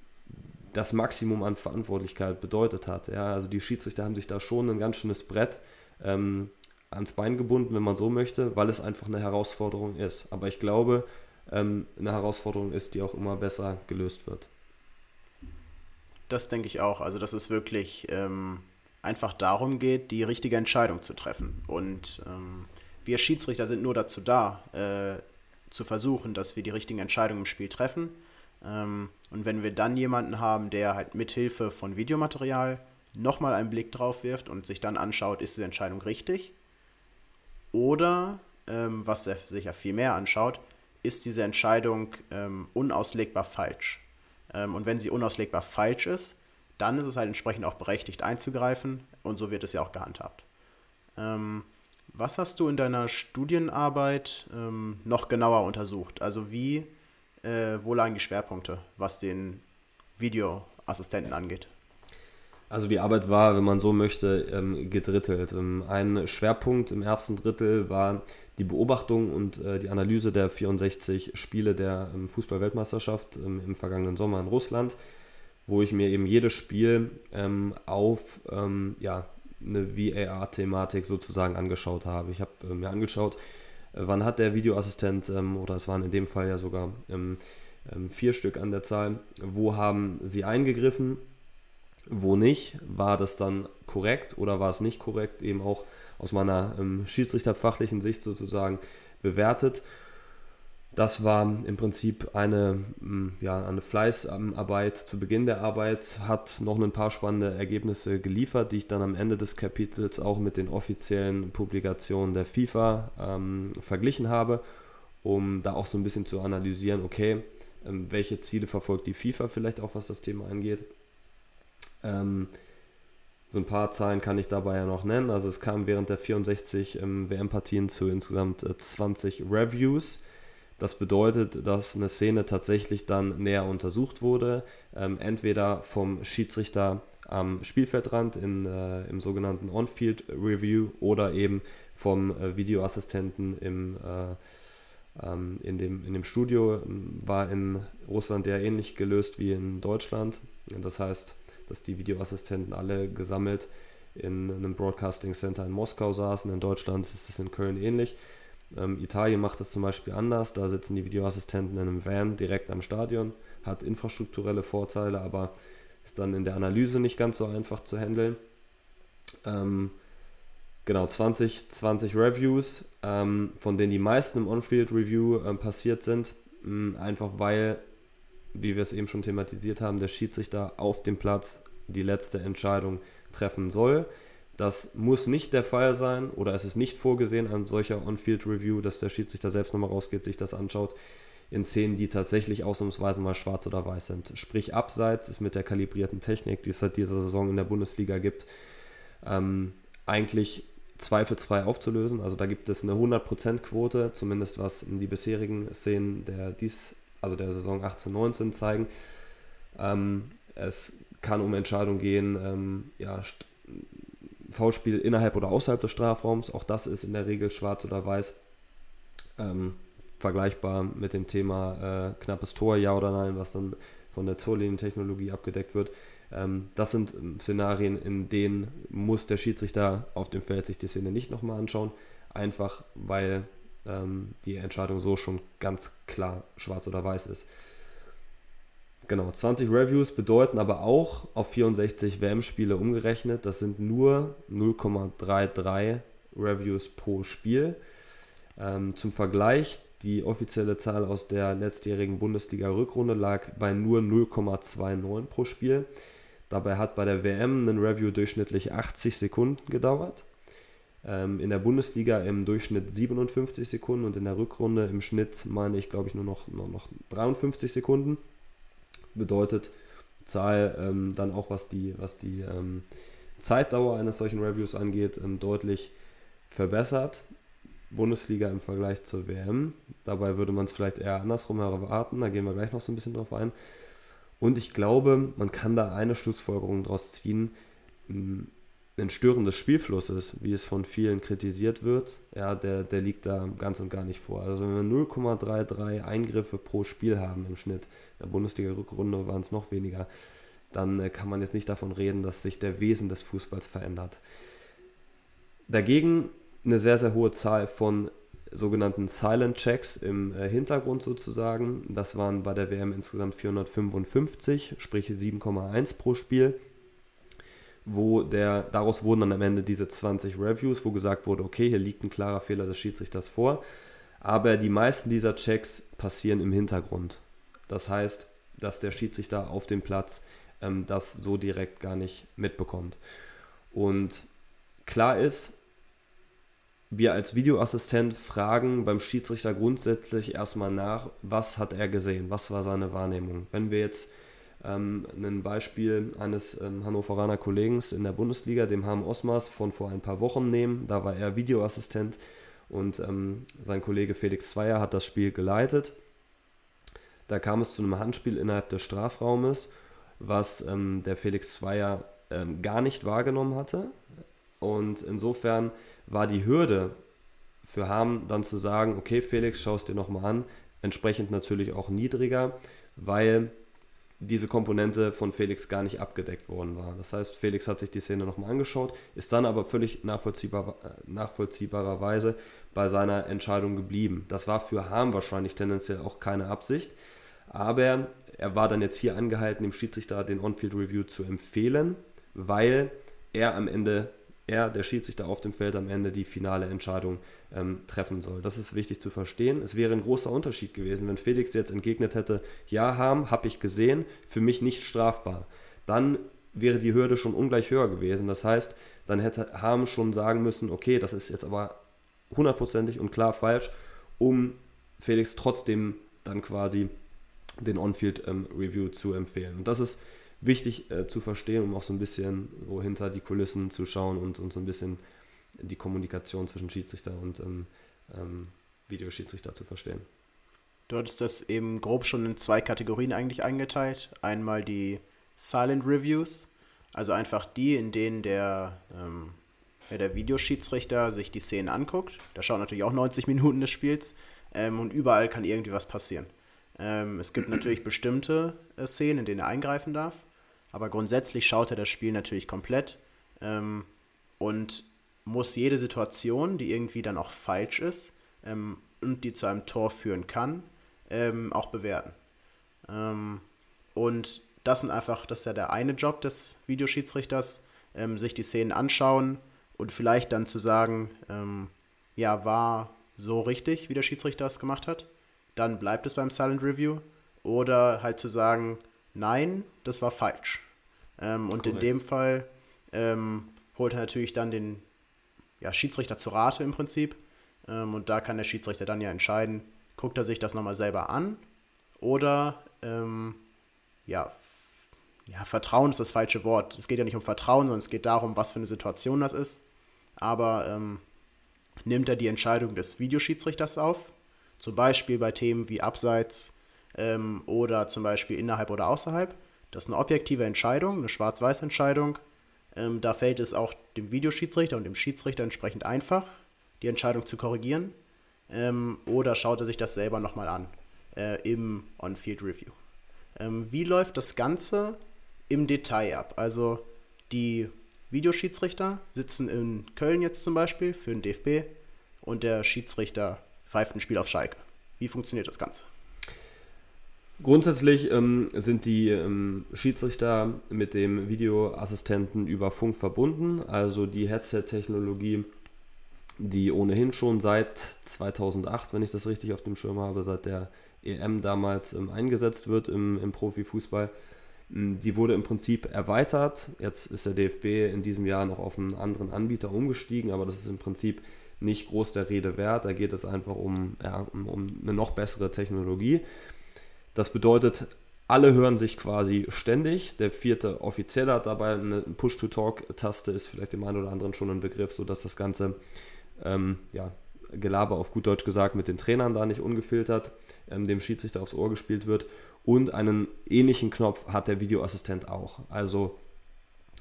das Maximum an Verantwortlichkeit bedeutet hat. Ja, also die Schiedsrichter haben sich da schon ein ganz schönes Brett ähm, ans Bein gebunden, wenn man so möchte, weil es einfach eine Herausforderung ist. Aber ich glaube, ähm, eine Herausforderung ist, die auch immer besser gelöst wird. Das denke ich auch. Also, dass es wirklich ähm, einfach darum geht, die richtige Entscheidung zu treffen. Und ähm, wir Schiedsrichter sind nur dazu da, äh, zu versuchen, dass wir die richtigen Entscheidungen im Spiel treffen. Ähm, und wenn wir dann jemanden haben, der halt mithilfe von Videomaterial nochmal einen Blick drauf wirft und sich dann anschaut, ist diese Entscheidung richtig? Oder, ähm, was er sich ja viel mehr anschaut, ist diese Entscheidung ähm, unauslegbar falsch? Ähm, und wenn sie unauslegbar falsch ist, dann ist es halt entsprechend auch berechtigt einzugreifen und so wird es ja auch gehandhabt. Ähm, was hast du in deiner Studienarbeit ähm, noch genauer untersucht? Also wie, äh, wo lagen die Schwerpunkte, was den Videoassistenten angeht? Also die Arbeit war, wenn man so möchte, ähm, gedrittelt. Ähm, ein Schwerpunkt im ersten Drittel war die Beobachtung und äh, die Analyse der 64 Spiele der ähm, Fußball-Weltmeisterschaft im vergangenen Sommer in Russland, wo ich mir eben jedes Spiel auf ja, eine VAR-Thematik sozusagen angeschaut habe. Ich habe äh, mir angeschaut, äh, wann hat der Videoassistent, oder es waren in dem Fall ja sogar vier Stück an der Zahl, wo haben sie eingegriffen, wo nicht, war das dann korrekt oder war es nicht korrekt, eben auch aus meiner ähm, schiedsrichterfachlichen Sicht sozusagen bewertet das war im Prinzip eine, mm, ja, eine Fleißarbeit zu Beginn der Arbeit, hat noch ein paar spannende Ergebnisse geliefert, die ich dann am Ende des Kapitels auch mit den offiziellen Publikationen der FIFA ähm, verglichen habe, um da auch so ein bisschen zu analysieren, okay, ähm, welche Ziele verfolgt die FIFA vielleicht auch, was das Thema angeht. Ähm, so ein paar Zahlen kann ich dabei ja noch nennen. Also es kam während der 64 ähm, WM-Partien zu insgesamt äh, 20 Reviews das bedeutet, dass eine Szene tatsächlich dann näher untersucht wurde, ähm, entweder vom Schiedsrichter am Spielfeldrand in, äh, im sogenannten On-Field Review oder eben vom äh, Videoassistenten im, äh, Ähm, in, dem, in dem Studio ähm, war in Russland ja ähnlich gelöst wie in Deutschland. Das heißt, dass die Videoassistenten alle gesammelt in einem Broadcasting Center in Moskau saßen. In Deutschland ist es in Köln ähnlich. Ähm, Italien macht das zum Beispiel anders. Da sitzen die Videoassistenten in einem Van direkt am Stadion, hat infrastrukturelle Vorteile, aber ist dann in der Analyse nicht ganz so einfach zu handeln. Ähm, genau, 20, 20 Reviews, ähm, von denen die meisten im On-Field-Review ähm, passiert sind, mh, einfach weil, wie wir es eben schon thematisiert haben, der Schiedsrichter auf dem Platz die letzte Entscheidung treffen soll. Das muss nicht der Fall sein oder es ist nicht vorgesehen an solcher On-Field-Review, dass der Schiedsrichter selbst nochmal rausgeht, sich das anschaut in Szenen, die tatsächlich ausnahmsweise mal schwarz oder weiß sind. Sprich, abseits ist mit der kalibrierten Technik, die es seit dieser Saison in der Bundesliga gibt, ähm, eigentlich zweifelsfrei aufzulösen. Also da gibt es eine 100%-Quote, zumindest was die bisherigen Szenen der, dies, also der Saison 18-19 zeigen. Ähm, es kann um Entscheidungen gehen, ähm, ja, Foulspiel innerhalb oder außerhalb des Strafraums, auch das ist in der Regel schwarz oder weiß. Ähm, vergleichbar mit dem Thema äh, knappes Tor, ja oder nein, was dann von der Torlinientechnologie abgedeckt wird. Ähm, das sind ähm, Szenarien, in denen muss der Schiedsrichter auf dem Feld sich die Szene nicht nochmal anschauen, einfach weil ähm, die Entscheidung so schon ganz klar schwarz oder weiß ist. Genau, 20 Reviews bedeuten aber auch auf 64 WM-Spiele umgerechnet, das sind nur 0,33 Reviews pro Spiel. Ähm, zum Vergleich, die offizielle Zahl aus der letztjährigen Bundesliga-Rückrunde lag bei nur 0,29 pro Spiel. Dabei hat bei der WM ein Review durchschnittlich 80 Sekunden gedauert. Ähm, in der Bundesliga im Durchschnitt 57 Sekunden und in der Rückrunde im Schnitt, meine ich, glaube ich, nur noch, nur noch 53 Sekunden. Bedeutet Zahl ähm, dann auch, was die, was die ähm, Zeitdauer eines solchen Reviews angeht, ähm, deutlich verbessert. Bundesliga im Vergleich zur WM. Dabei würde man es vielleicht eher andersrum erwarten, da gehen wir gleich noch so ein bisschen drauf ein. Und ich glaube, man kann da eine Schlussfolgerung daraus ziehen, ein Stören des Spielflusses, wie es von vielen kritisiert wird, ja, der, der liegt da ganz und gar nicht vor. Also wenn wir 0,33 Eingriffe pro Spiel haben im Schnitt, in der Bundesliga-Rückrunde waren es noch weniger, dann äh, kann man jetzt nicht davon reden, dass sich der Wesen des Fußballs verändert. Dagegen eine sehr, sehr hohe Zahl von sogenannten Silent Checks im äh, Hintergrund sozusagen. Das waren bei der WM insgesamt 455, sprich 7,1 pro Spiel. Wo der, daraus wurden dann am Ende diese 20 Reviews, wo gesagt wurde, okay, hier liegt ein klarer Fehler des Schiedsrichters vor. Aber die meisten dieser Checks passieren im Hintergrund. Das heißt, dass der Schiedsrichter auf dem Platz ähm, das so direkt gar nicht mitbekommt. Und klar ist, wir als Videoassistent fragen beim Schiedsrichter grundsätzlich erstmal nach, was hat er gesehen, was war seine Wahrnehmung. Wenn wir jetzt ähm, ein Beispiel eines ähm, Hannoveraner Kollegen in der Bundesliga, dem Harm Osmars von vor ein paar Wochen nehmen, da war er Videoassistent und ähm, sein Kollege Felix Zweier hat das Spiel geleitet. Da kam es zu einem Handspiel innerhalb des Strafraumes, was ähm, der Felix Zweier ähm, gar nicht wahrgenommen hatte. Und insofern war die Hürde für Harm dann zu sagen, okay Felix, schau es dir nochmal an, entsprechend natürlich auch niedriger, weil diese Komponente von Felix gar nicht abgedeckt worden war. Das heißt, Felix hat sich die Szene nochmal angeschaut, ist dann aber völlig nachvollziehbar, nachvollziehbarerweise bei seiner Entscheidung geblieben. Das war für Harm wahrscheinlich tendenziell auch keine Absicht, aber er war dann jetzt hier angehalten, dem Schiedsrichter den On-Field Review zu empfehlen, weil er am Ende er, der Schiedsrichter auf dem Feld, am Ende die finale Entscheidung ähm, treffen soll. Das ist wichtig zu verstehen. Es wäre ein großer Unterschied gewesen, wenn Felix jetzt entgegnet hätte, ja, Harm, habe ich gesehen, für mich nicht strafbar. Dann wäre die Hürde schon ungleich höher gewesen. Das heißt, dann hätte Harm schon sagen müssen, okay, das ist jetzt aber hundertprozentig und klar falsch, um Felix trotzdem dann quasi den On-Field-Review ähm, zu empfehlen. Und das ist wichtig äh, zu verstehen, um auch so ein bisschen so hinter die Kulissen zu schauen und, und so ein bisschen die Kommunikation zwischen Schiedsrichter und ähm, ähm, Videoschiedsrichter zu verstehen. Du hattest das eben grob schon in zwei Kategorien eigentlich eingeteilt. Einmal die Silent Reviews, also einfach die, in denen der, ähm, der Videoschiedsrichter sich die Szenen anguckt. Der schaut natürlich auch 90 Minuten des Spiels. ähm, und überall kann irgendwie was passieren. Ähm, es gibt natürlich bestimmte äh, Szenen, in denen er eingreifen darf, aber grundsätzlich schaut er das Spiel natürlich komplett ähm, und muss jede Situation, die irgendwie dann auch falsch ist ähm, und die zu einem Tor führen kann, ähm, auch bewerten. Ähm, und das sind einfach, das ist ja der eine Job des Videoschiedsrichters, ähm, sich die Szenen anschauen und vielleicht dann zu sagen, ähm, ja, war so richtig, wie der Schiedsrichter es gemacht hat, dann bleibt es beim Silent Review. Oder halt zu sagen, nein, das war falsch. Ähm, und in dem Fall ähm, holt er natürlich dann den ja, Schiedsrichter zu Rate im Prinzip. Ähm, und da kann der Schiedsrichter dann ja entscheiden, guckt er sich das nochmal selber an oder ähm, ja, ja, Vertrauen ist das falsche Wort. Es geht ja nicht um Vertrauen, sondern es geht darum, was für eine Situation das ist. Aber ähm, nimmt er die Entscheidung des Videoschiedsrichters auf, zum Beispiel bei Themen wie Abseits ähm, oder zum Beispiel innerhalb oder außerhalb. Das ist eine objektive Entscheidung, eine Schwarz-Weiß-Entscheidung. Ähm, da fällt es auch dem Videoschiedsrichter und dem Schiedsrichter entsprechend einfach, die Entscheidung zu korrigieren. Ähm, oder schaut er sich das selber nochmal an äh, im On-Field-Review. Ähm, wie läuft das Ganze im Detail ab? Also die Videoschiedsrichter sitzen in Köln jetzt zum Beispiel für den DFB und der Schiedsrichter pfeift ein Spiel auf Schalke. Wie funktioniert das Ganze? Grundsätzlich ähm, sind die ähm, Schiedsrichter mit dem Videoassistenten über Funk verbunden. Also die Headset-Technologie, die ohnehin schon seit 2008, wenn ich das richtig auf dem Schirm habe, seit der EM damals ähm, eingesetzt wird im, im Profifußball, hm, die wurde im Prinzip erweitert. Jetzt ist der DFB in diesem Jahr noch auf einen anderen Anbieter umgestiegen, aber das ist im Prinzip nicht groß der Rede wert. Da geht es einfach um, ja, um eine noch bessere Technologie. Das bedeutet, alle hören sich quasi ständig. Der vierte Offizielle hat dabei eine Push-to-Talk-Taste, ist vielleicht dem einen oder anderen schon ein Begriff, sodass das Ganze ähm, ja, Gelaber auf gut Deutsch gesagt mit den Trainern da nicht ungefiltert ähm, dem Schiedsrichter aufs Ohr gespielt wird. Und einen ähnlichen Knopf hat der Videoassistent auch. Also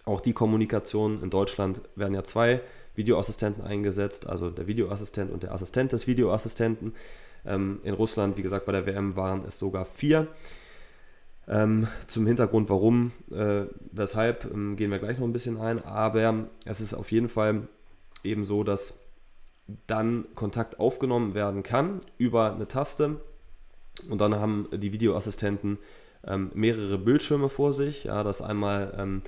auch die Kommunikation in Deutschland werden ja zwei Videoassistenten eingesetzt, also der Videoassistent und der Assistent des Videoassistenten. Ähm, in Russland, wie gesagt, bei der WM waren es sogar vier. Ähm, zum Hintergrund, warum, äh, weshalb, ähm, gehen wir gleich noch ein bisschen ein. Aber es ist auf jeden Fall eben so, dass dann Kontakt aufgenommen werden kann über eine Taste und dann haben die Videoassistenten ähm, mehrere Bildschirme vor sich. Ja, das einmal ähm,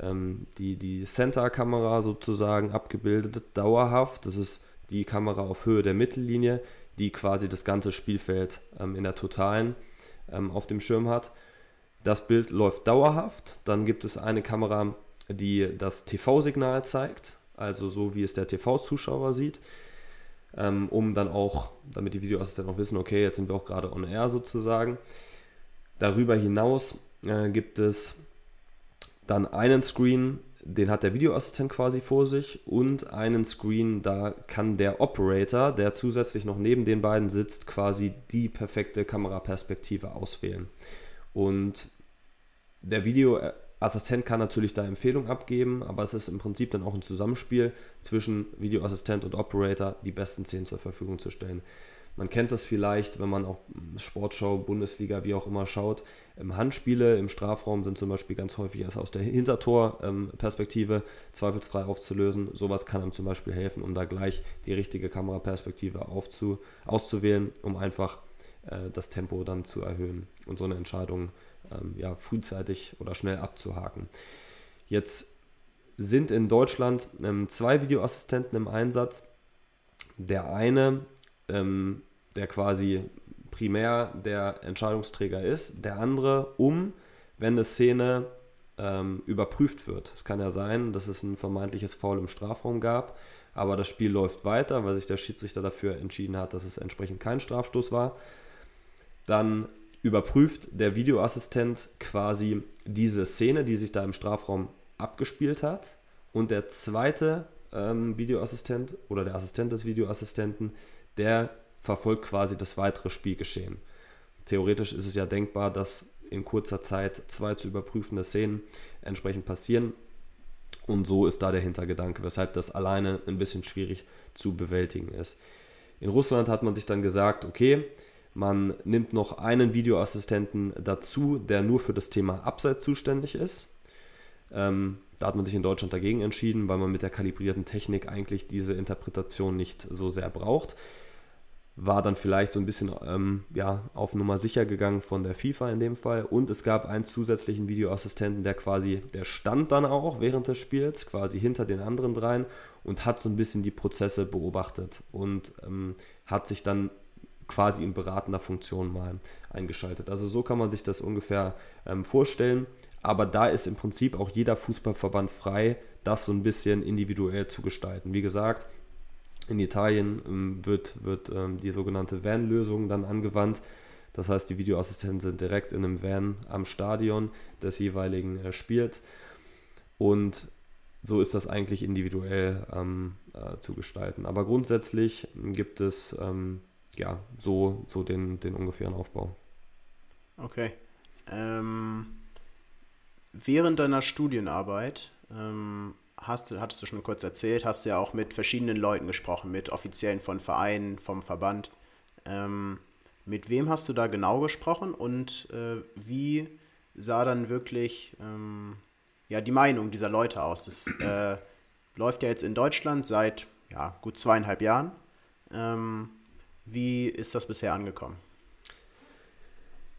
ähm, die, die Center-Kamera sozusagen abgebildet, dauerhaft. Das ist die Kamera auf Höhe der Mittellinie, die quasi das ganze Spielfeld ähm, in der Totalen ähm, auf dem Schirm hat. Das Bild läuft dauerhaft. Dann gibt es eine Kamera, die das TV-Signal zeigt, also so wie es der TV-Zuschauer sieht ähm, um dann auch, damit die Videoassistenten auch wissen, okay, jetzt sind wir auch gerade on air sozusagen. Darüber hinaus äh, gibt es dann einen Screen, den hat der Videoassistent quasi vor sich und einen Screen, da kann der Operator, der zusätzlich noch neben den beiden sitzt, quasi die perfekte Kameraperspektive auswählen. Und der Video Assistent kann natürlich da Empfehlungen abgeben, aber es ist im Prinzip dann auch ein Zusammenspiel zwischen Videoassistent und Operator, die besten Szenen zur Verfügung zu stellen. Man kennt das vielleicht, wenn man auch Sportschau, Bundesliga, wie auch immer schaut. Handspiele im Strafraum sind zum Beispiel ganz häufig erst aus der Hintertor-Perspektive ähm, zweifelsfrei aufzulösen. Sowas kann einem zum Beispiel helfen, um da gleich die richtige Kameraperspektive aufzu auszuwählen, um einfach äh, das Tempo dann zu erhöhen und so eine Entscheidung ähm, ja, frühzeitig oder schnell abzuhaken. Jetzt sind in Deutschland ähm, zwei Videoassistenten im Einsatz. Der eine, ähm, der quasi primär der Entscheidungsträger ist, der andere, um, wenn eine Szene ähm, überprüft wird. Es kann ja sein, dass es ein vermeintliches Foul im Strafraum gab, aber das Spiel läuft weiter, weil sich der Schiedsrichter dafür entschieden hat, dass es entsprechend kein Strafstoß war. Dann überprüft der Videoassistent quasi diese Szene, die sich da im Strafraum abgespielt hat. Und der zweite ähm, Videoassistent oder der Assistent des Videoassistenten, der verfolgt quasi das weitere Spielgeschehen. Theoretisch ist es ja denkbar, dass in kurzer Zeit zwei zu überprüfende Szenen entsprechend passieren. Und so ist da der Hintergedanke, weshalb das alleine ein bisschen schwierig zu bewältigen ist. In Russland hat man sich dann gesagt, okay, man nimmt noch einen Videoassistenten dazu, der nur für das Thema Abseits zuständig ist. Ähm, da hat man sich in Deutschland dagegen entschieden, weil man mit der kalibrierten Technik eigentlich diese Interpretation nicht so sehr braucht. War dann vielleicht so ein bisschen ähm, ja, auf Nummer sicher gegangen von der FIFA in dem Fall. Und es gab einen zusätzlichen Videoassistenten, der quasi, der stand dann auch während des Spiels, quasi hinter den anderen dreien und hat so ein bisschen die Prozesse beobachtet und ähm, hat sich dann quasi in beratender Funktion mal eingeschaltet. Also so kann man sich das ungefähr ähm, vorstellen. Aber da ist im Prinzip auch jeder Fußballverband frei, das so ein bisschen individuell zu gestalten. Wie gesagt, in Italien ähm, wird, wird ähm, die sogenannte Van-Lösung dann angewandt. Das heißt, die Videoassistenten sind direkt in einem Van am Stadion des jeweiligen äh, Spiels. Und so ist das eigentlich individuell ähm, äh, zu gestalten. Aber grundsätzlich gibt es ähm, ja so, so den, den ungefähren Aufbau. Okay. Ähm, während deiner Studienarbeit, ähm, hast, hattest du schon kurz erzählt, hast du ja auch mit verschiedenen Leuten gesprochen, mit Offiziellen von Vereinen, vom Verband. Ähm, mit wem hast du da genau gesprochen und äh, wie sah dann wirklich ähm, ja, die Meinung dieser Leute aus? Das äh, läuft ja jetzt in Deutschland seit ja, gut zweieinhalb Jahren. Ähm, wie ist das bisher angekommen?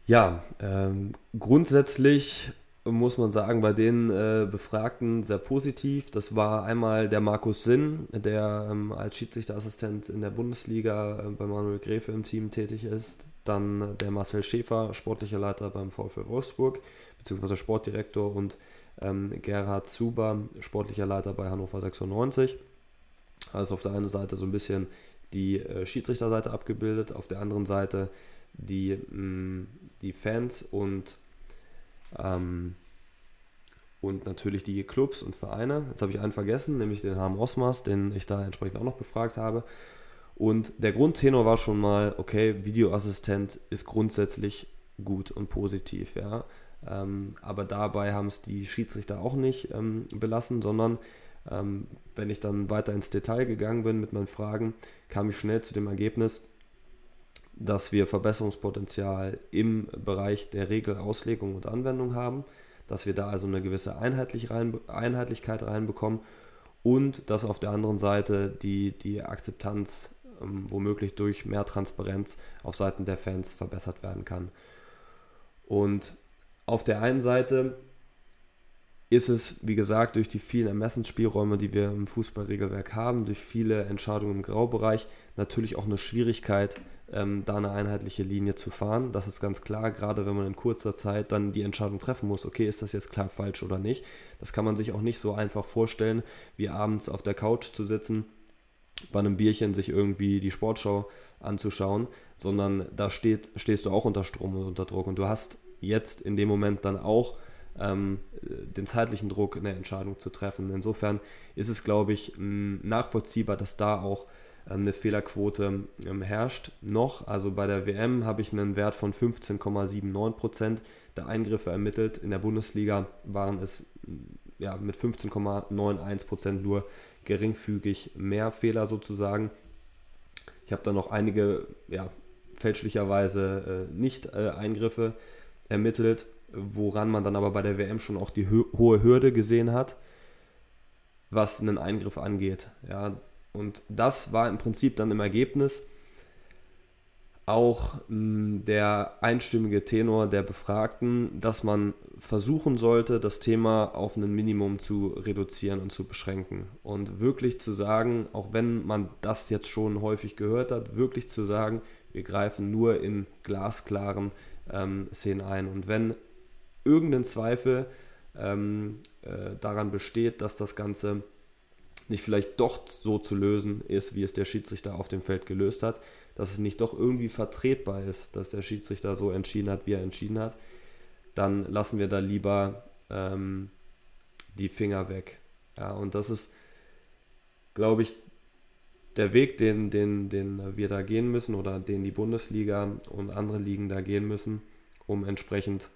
Ja, ähm, grundsätzlich muss man sagen, bei den äh, Befragten sehr positiv. Das war einmal der Markus Sinn, der ähm, als Schiedsrichterassistent in der Bundesliga äh, bei Manuel Gräfe im Team tätig ist. Dann der Marcel Schäfer, sportlicher Leiter beim VfL Wolfsburg, beziehungsweise Sportdirektor und ähm, Gerhard Zuber, sportlicher Leiter bei Hannover 96. Also auf der einen Seite so ein bisschen die äh, Schiedsrichterseite abgebildet, auf der anderen Seite die, mh, mm, die Fans und ähm, und natürlich die Clubs und Vereine. Jetzt habe ich einen vergessen, nämlich den Harm Osmas, den ich da entsprechend auch noch befragt habe. Und der Grundtenor war schon mal, okay, Videoassistent ist grundsätzlich gut und positiv, ja. Ähm, aber dabei haben es die Schiedsrichter auch nicht ähm, belassen, sondern ähm, wenn ich dann weiter ins Detail gegangen bin mit meinen Fragen, kam ich schnell zu dem Ergebnis, dass wir Verbesserungspotenzial im Bereich der Regelauslegung und Anwendung haben, dass wir da also eine gewisse Einheitlichkeit reinbekommen und dass auf der anderen Seite die, die Akzeptanz ähm, womöglich durch mehr Transparenz auf Seiten der Fans verbessert werden kann. Und auf der einen Seite ist es, wie gesagt, durch die vielen Ermessensspielräume, die wir im Fußballregelwerk haben, durch viele Entscheidungen im Graubereich, natürlich auch eine Schwierigkeit, ähm, da eine einheitliche Linie zu fahren. Das ist ganz klar, gerade wenn man in kurzer Zeit dann die Entscheidung treffen muss, okay, ist das jetzt klar falsch oder nicht. Das kann man sich auch nicht so einfach vorstellen, wie abends auf der Couch zu sitzen, bei einem Bierchen sich irgendwie die Sportschau anzuschauen, sondern da steht, stehst du auch unter Strom und unter Druck und du hast jetzt in dem Moment dann auch ähm, den zeitlichen Druck, eine Entscheidung zu treffen. Insofern ist es, glaube ich, nachvollziehbar, dass da auch eine Fehlerquote ähm, herrscht noch. Also bei der WM habe ich einen Wert von 15,79% der Eingriffe ermittelt. In der Bundesliga waren es ja, mit 15,91% nur geringfügig mehr Fehler sozusagen. Ich habe dann noch einige ja, fälschlicherweise äh, nicht äh, Eingriffe ermittelt, woran man dann aber bei der WM schon auch die hohe Hürde gesehen hat, was einen Eingriff angeht. Ja, und das war im Prinzip dann im Ergebnis auch mh, hm, der einstimmige Tenor der Befragten, dass man versuchen sollte, das Thema auf ein Minimum zu reduzieren und zu beschränken. Und wirklich zu sagen, auch wenn man das jetzt schon häufig gehört hat, wirklich zu sagen, wir greifen nur in glasklaren ähm, Szenen ein. Und wenn irgendein Zweifel ähm, äh, daran besteht, dass das Ganze nicht vielleicht doch so zu lösen ist, wie es der Schiedsrichter auf dem Feld gelöst hat, dass es nicht doch irgendwie vertretbar ist, dass der Schiedsrichter so entschieden hat, wie er entschieden hat, dann lassen wir da lieber ähm, die Finger weg. Ja, und das ist, glaube ich, der Weg, den, den, den wir da gehen müssen oder den die Bundesliga und andere Ligen da gehen müssen, um entsprechend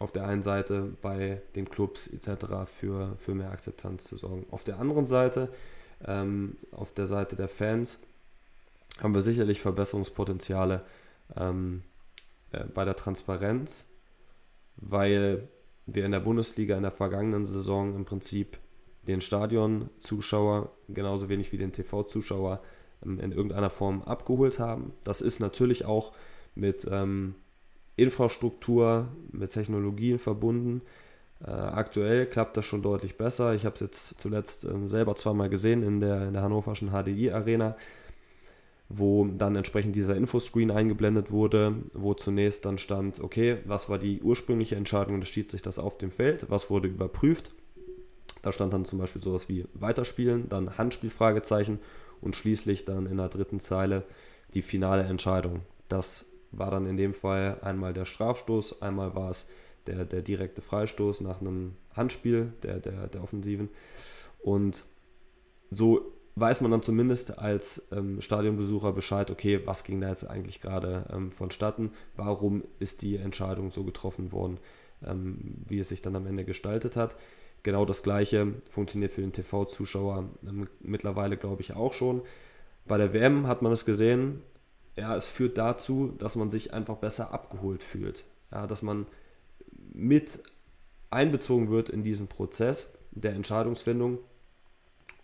auf der einen Seite bei den Clubs etc. für, für mehr Akzeptanz zu sorgen. Auf der anderen Seite, ähm, auf der Seite der Fans, haben wir sicherlich Verbesserungspotenziale ähm, äh, bei der Transparenz, weil wir in der Bundesliga in der vergangenen Saison im Prinzip den Stadionzuschauer genauso wenig wie den TV-Zuschauer ähm, in irgendeiner Form abgeholt haben. Das ist natürlich auch mit ähm, Infrastruktur, mit Technologien verbunden. Äh, aktuell klappt das schon deutlich besser. Ich habe es jetzt zuletzt ähm, selber zweimal gesehen in der, in der hannoverschen HDI-Arena, wo dann entsprechend dieser Infoscreen eingeblendet wurde, wo zunächst dann stand, okay, was war die ursprüngliche Entscheidung des Schiedsrichters auf dem Feld, was wurde überprüft. Da stand dann zum Beispiel sowas wie Weiterspielen, dann Handspielfragezeichen und schließlich dann in der dritten Zeile die finale Entscheidung. Das war dann in dem Fall einmal der Strafstoß, einmal war es der, der direkte Freistoß nach einem Handspiel der, der, der Offensiven. Und so weiß man dann zumindest als ähm, Stadionbesucher Bescheid, okay, was ging da jetzt eigentlich gerade ähm, vonstatten, warum ist die Entscheidung so getroffen worden, ähm, wie es sich dann am Ende gestaltet hat. Genau das gleiche funktioniert für den TV-Zuschauer ähm, mittlerweile, glaube ich, auch schon. Bei der WM hat man es gesehen, ja, es führt dazu, dass man sich einfach besser abgeholt fühlt. Ja, dass man mit einbezogen wird in diesen Prozess der Entscheidungsfindung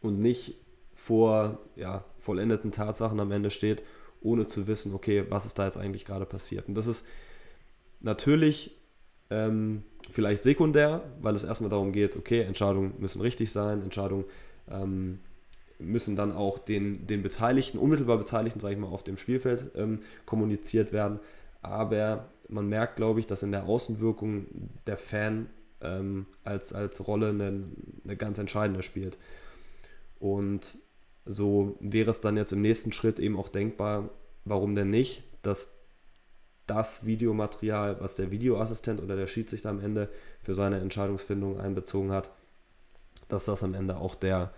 und nicht vor ja, vollendeten Tatsachen am Ende steht, ohne zu wissen, okay, was ist da jetzt eigentlich gerade passiert. Und das ist natürlich ähm, vielleicht sekundär, weil es erstmal darum geht, okay, Entscheidungen müssen richtig sein, Entscheidungen ähm, müssen dann auch den, den Beteiligten, unmittelbar Beteiligten, sage ich mal, auf dem Spielfeld ähm, kommuniziert werden. Aber man merkt, glaube ich, dass in der Außenwirkung der Fan ähm, als, als Rolle eine, eine ganz entscheidende spielt. Und so wäre es dann jetzt im nächsten Schritt eben auch denkbar, warum denn nicht, dass das Videomaterial, was der Videoassistent oder der Schiedsrichter am Ende für seine Entscheidungsfindung einbezogen hat, dass das am Ende auch der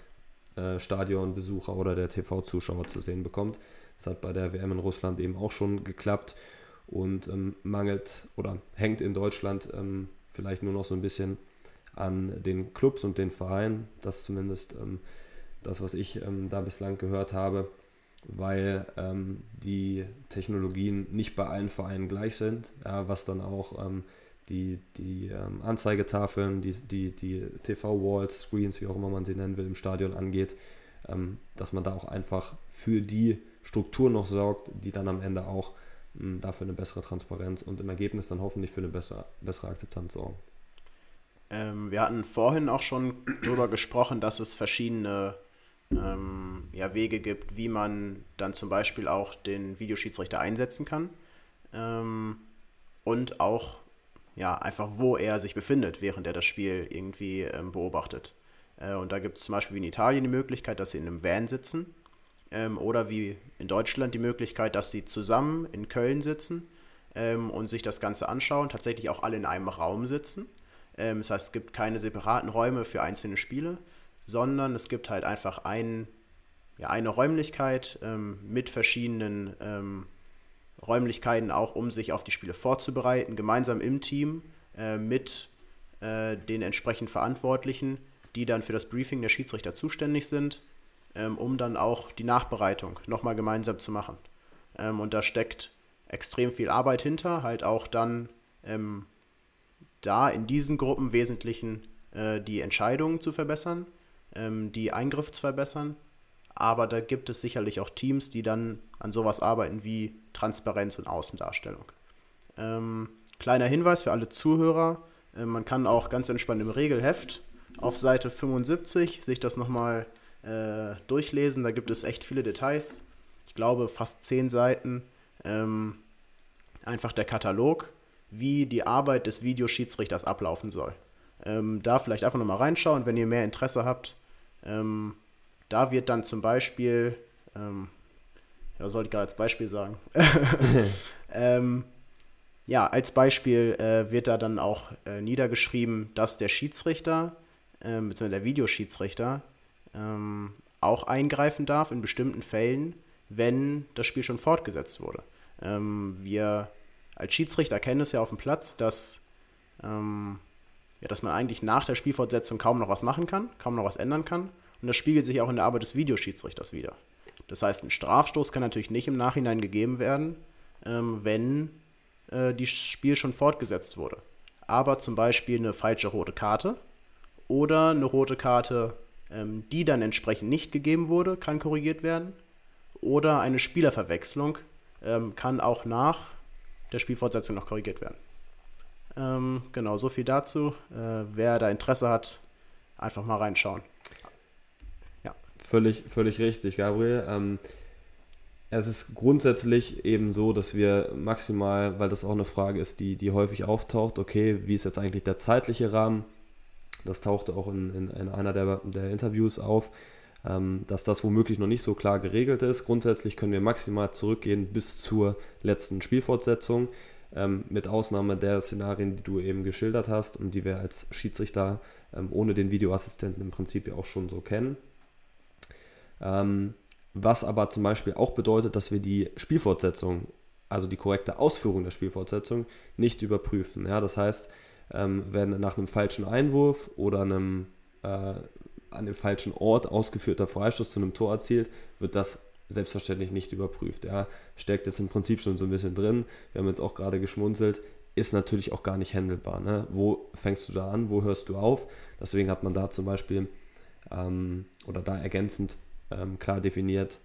äh, Stadionbesucher oder der TV-Zuschauer zu sehen bekommt. Das hat bei der WM in Russland eben auch schon geklappt und ähm, mangelt oder hängt in Deutschland ähm, vielleicht nur noch so ein bisschen an den Clubs und den Vereinen. Das ist zumindest ähm, das, was ich ähm, da bislang gehört habe weil ähm, die Technologien nicht bei allen Vereinen gleich sind, ja, was dann auch ähm, die, die ähm, Anzeigetafeln, die, die, die TV-Walls, Screens, wie auch immer man sie nennen will, im Stadion angeht, ähm, dass man da auch einfach für die Struktur noch sorgt, die dann am Ende auch ähm, dafür eine bessere Transparenz und im Ergebnis dann hoffentlich für eine bessere, bessere Akzeptanz sorgen. Ähm, wir hatten vorhin auch schon darüber gesprochen, dass es verschiedene ähm, ja, Wege gibt, wie man dann zum Beispiel auch den Videoschiedsrichter einsetzen kann ähm, und auch ja, einfach, wo er sich befindet, während er das Spiel irgendwie ähm, beobachtet. Äh, und da gibt es zum Beispiel wie in Italien die Möglichkeit, dass sie in einem Van sitzen ähm, oder wie in Deutschland die Möglichkeit, dass sie zusammen in Köln sitzen ähm, und sich das Ganze anschauen, tatsächlich auch alle in einem Raum sitzen. Ähm, das heißt, es gibt keine separaten Räume für einzelne Spiele, sondern es gibt halt einfach ein, ja, eine Räumlichkeit ähm, mit verschiedenen ähm, Räumlichkeiten auch, um sich auf die Spiele vorzubereiten, gemeinsam im Team äh, mit äh, den entsprechend Verantwortlichen, die dann für das Briefing der Schiedsrichter zuständig sind, ähm, um dann auch die Nachbereitung nochmal gemeinsam zu machen. Ähm, und da steckt extrem viel Arbeit hinter, halt auch dann ähm, da in diesen Gruppen Wesentlichen äh, die Entscheidungen zu verbessern ähm, die Eingriff zu verbessern. Aber da gibt es sicherlich auch Teams, die dann an sowas arbeiten wie Transparenz und Außendarstellung. Ähm, kleiner Hinweis für alle Zuhörer: äh, Man kann auch ganz entspannt im Regelheft auf Seite 75 sich das nochmal äh, durchlesen. Da gibt es echt viele Details. Ich glaube, fast zehn Seiten. Ähm, einfach der Katalog, wie die Arbeit des Videoschiedsrichters ablaufen soll. Ähm, da vielleicht einfach nochmal reinschauen, wenn ihr mehr Interesse habt. Ähm, da wird dann zum Beispiel, ähm, ja, was sollte ich gerade als Beispiel sagen? ähm, ja, als Beispiel äh, wird da dann auch äh, niedergeschrieben, dass der Schiedsrichter, äh, beziehungsweise der Videoschiedsrichter, ähm, auch eingreifen darf in bestimmten Fällen, wenn das Spiel schon fortgesetzt wurde. Ähm, wir als Schiedsrichter kennen es ja auf dem Platz, dass ähm, ja, dass man eigentlich nach der Spielfortsetzung kaum noch was machen kann, kaum noch was ändern kann. Und das spiegelt sich auch in der Arbeit des Videoschiedsrichters wieder. Das heißt, ein Strafstoß kann natürlich nicht im Nachhinein gegeben werden, ähm, wenn äh, das Spiel schon fortgesetzt wurde. Aber zum Beispiel eine falsche rote Karte oder eine rote Karte, ähm, die dann entsprechend nicht gegeben wurde, kann korrigiert werden. Oder eine Spielerverwechslung ähm, kann auch nach der Spielfortsetzung noch korrigiert werden. Ähm, genau, so viel dazu. Äh, wer da Interesse hat, einfach mal reinschauen. Völlig, völlig richtig, Gabriel. Ähm, es ist grundsätzlich eben so, dass wir maximal, weil das auch eine Frage ist, die, die häufig auftaucht, okay, wie ist jetzt eigentlich der zeitliche Rahmen? Das tauchte auch in, in, in einer der, der Interviews auf, ähm, dass das womöglich noch nicht so klar geregelt ist. Grundsätzlich können wir maximal zurückgehen bis zur letzten Spielfortsetzung, ähm, mit Ausnahme der Szenarien, die du eben geschildert hast und die wir als Schiedsrichter ähm, ohne den Videoassistenten im Prinzip ja auch schon so kennen. Ähm, was aber zum Beispiel auch bedeutet, dass wir die Spielfortsetzung, also die korrekte Ausführung der Spielfortsetzung, nicht überprüfen. Ja, das heißt, ähm, wenn nach einem falschen Einwurf oder einem äh, an dem falschen Ort ausgeführter Freistoß zu einem Tor erzielt, wird das selbstverständlich nicht überprüft. Ja, steckt jetzt im Prinzip schon so ein bisschen drin. Wir haben jetzt auch gerade geschmunzelt. Ist natürlich auch gar nicht handelbar. Ne? Wo fängst du da an? Wo hörst du auf? Deswegen hat man da zum Beispiel ähm, oder da ergänzend ähm, klar definiert,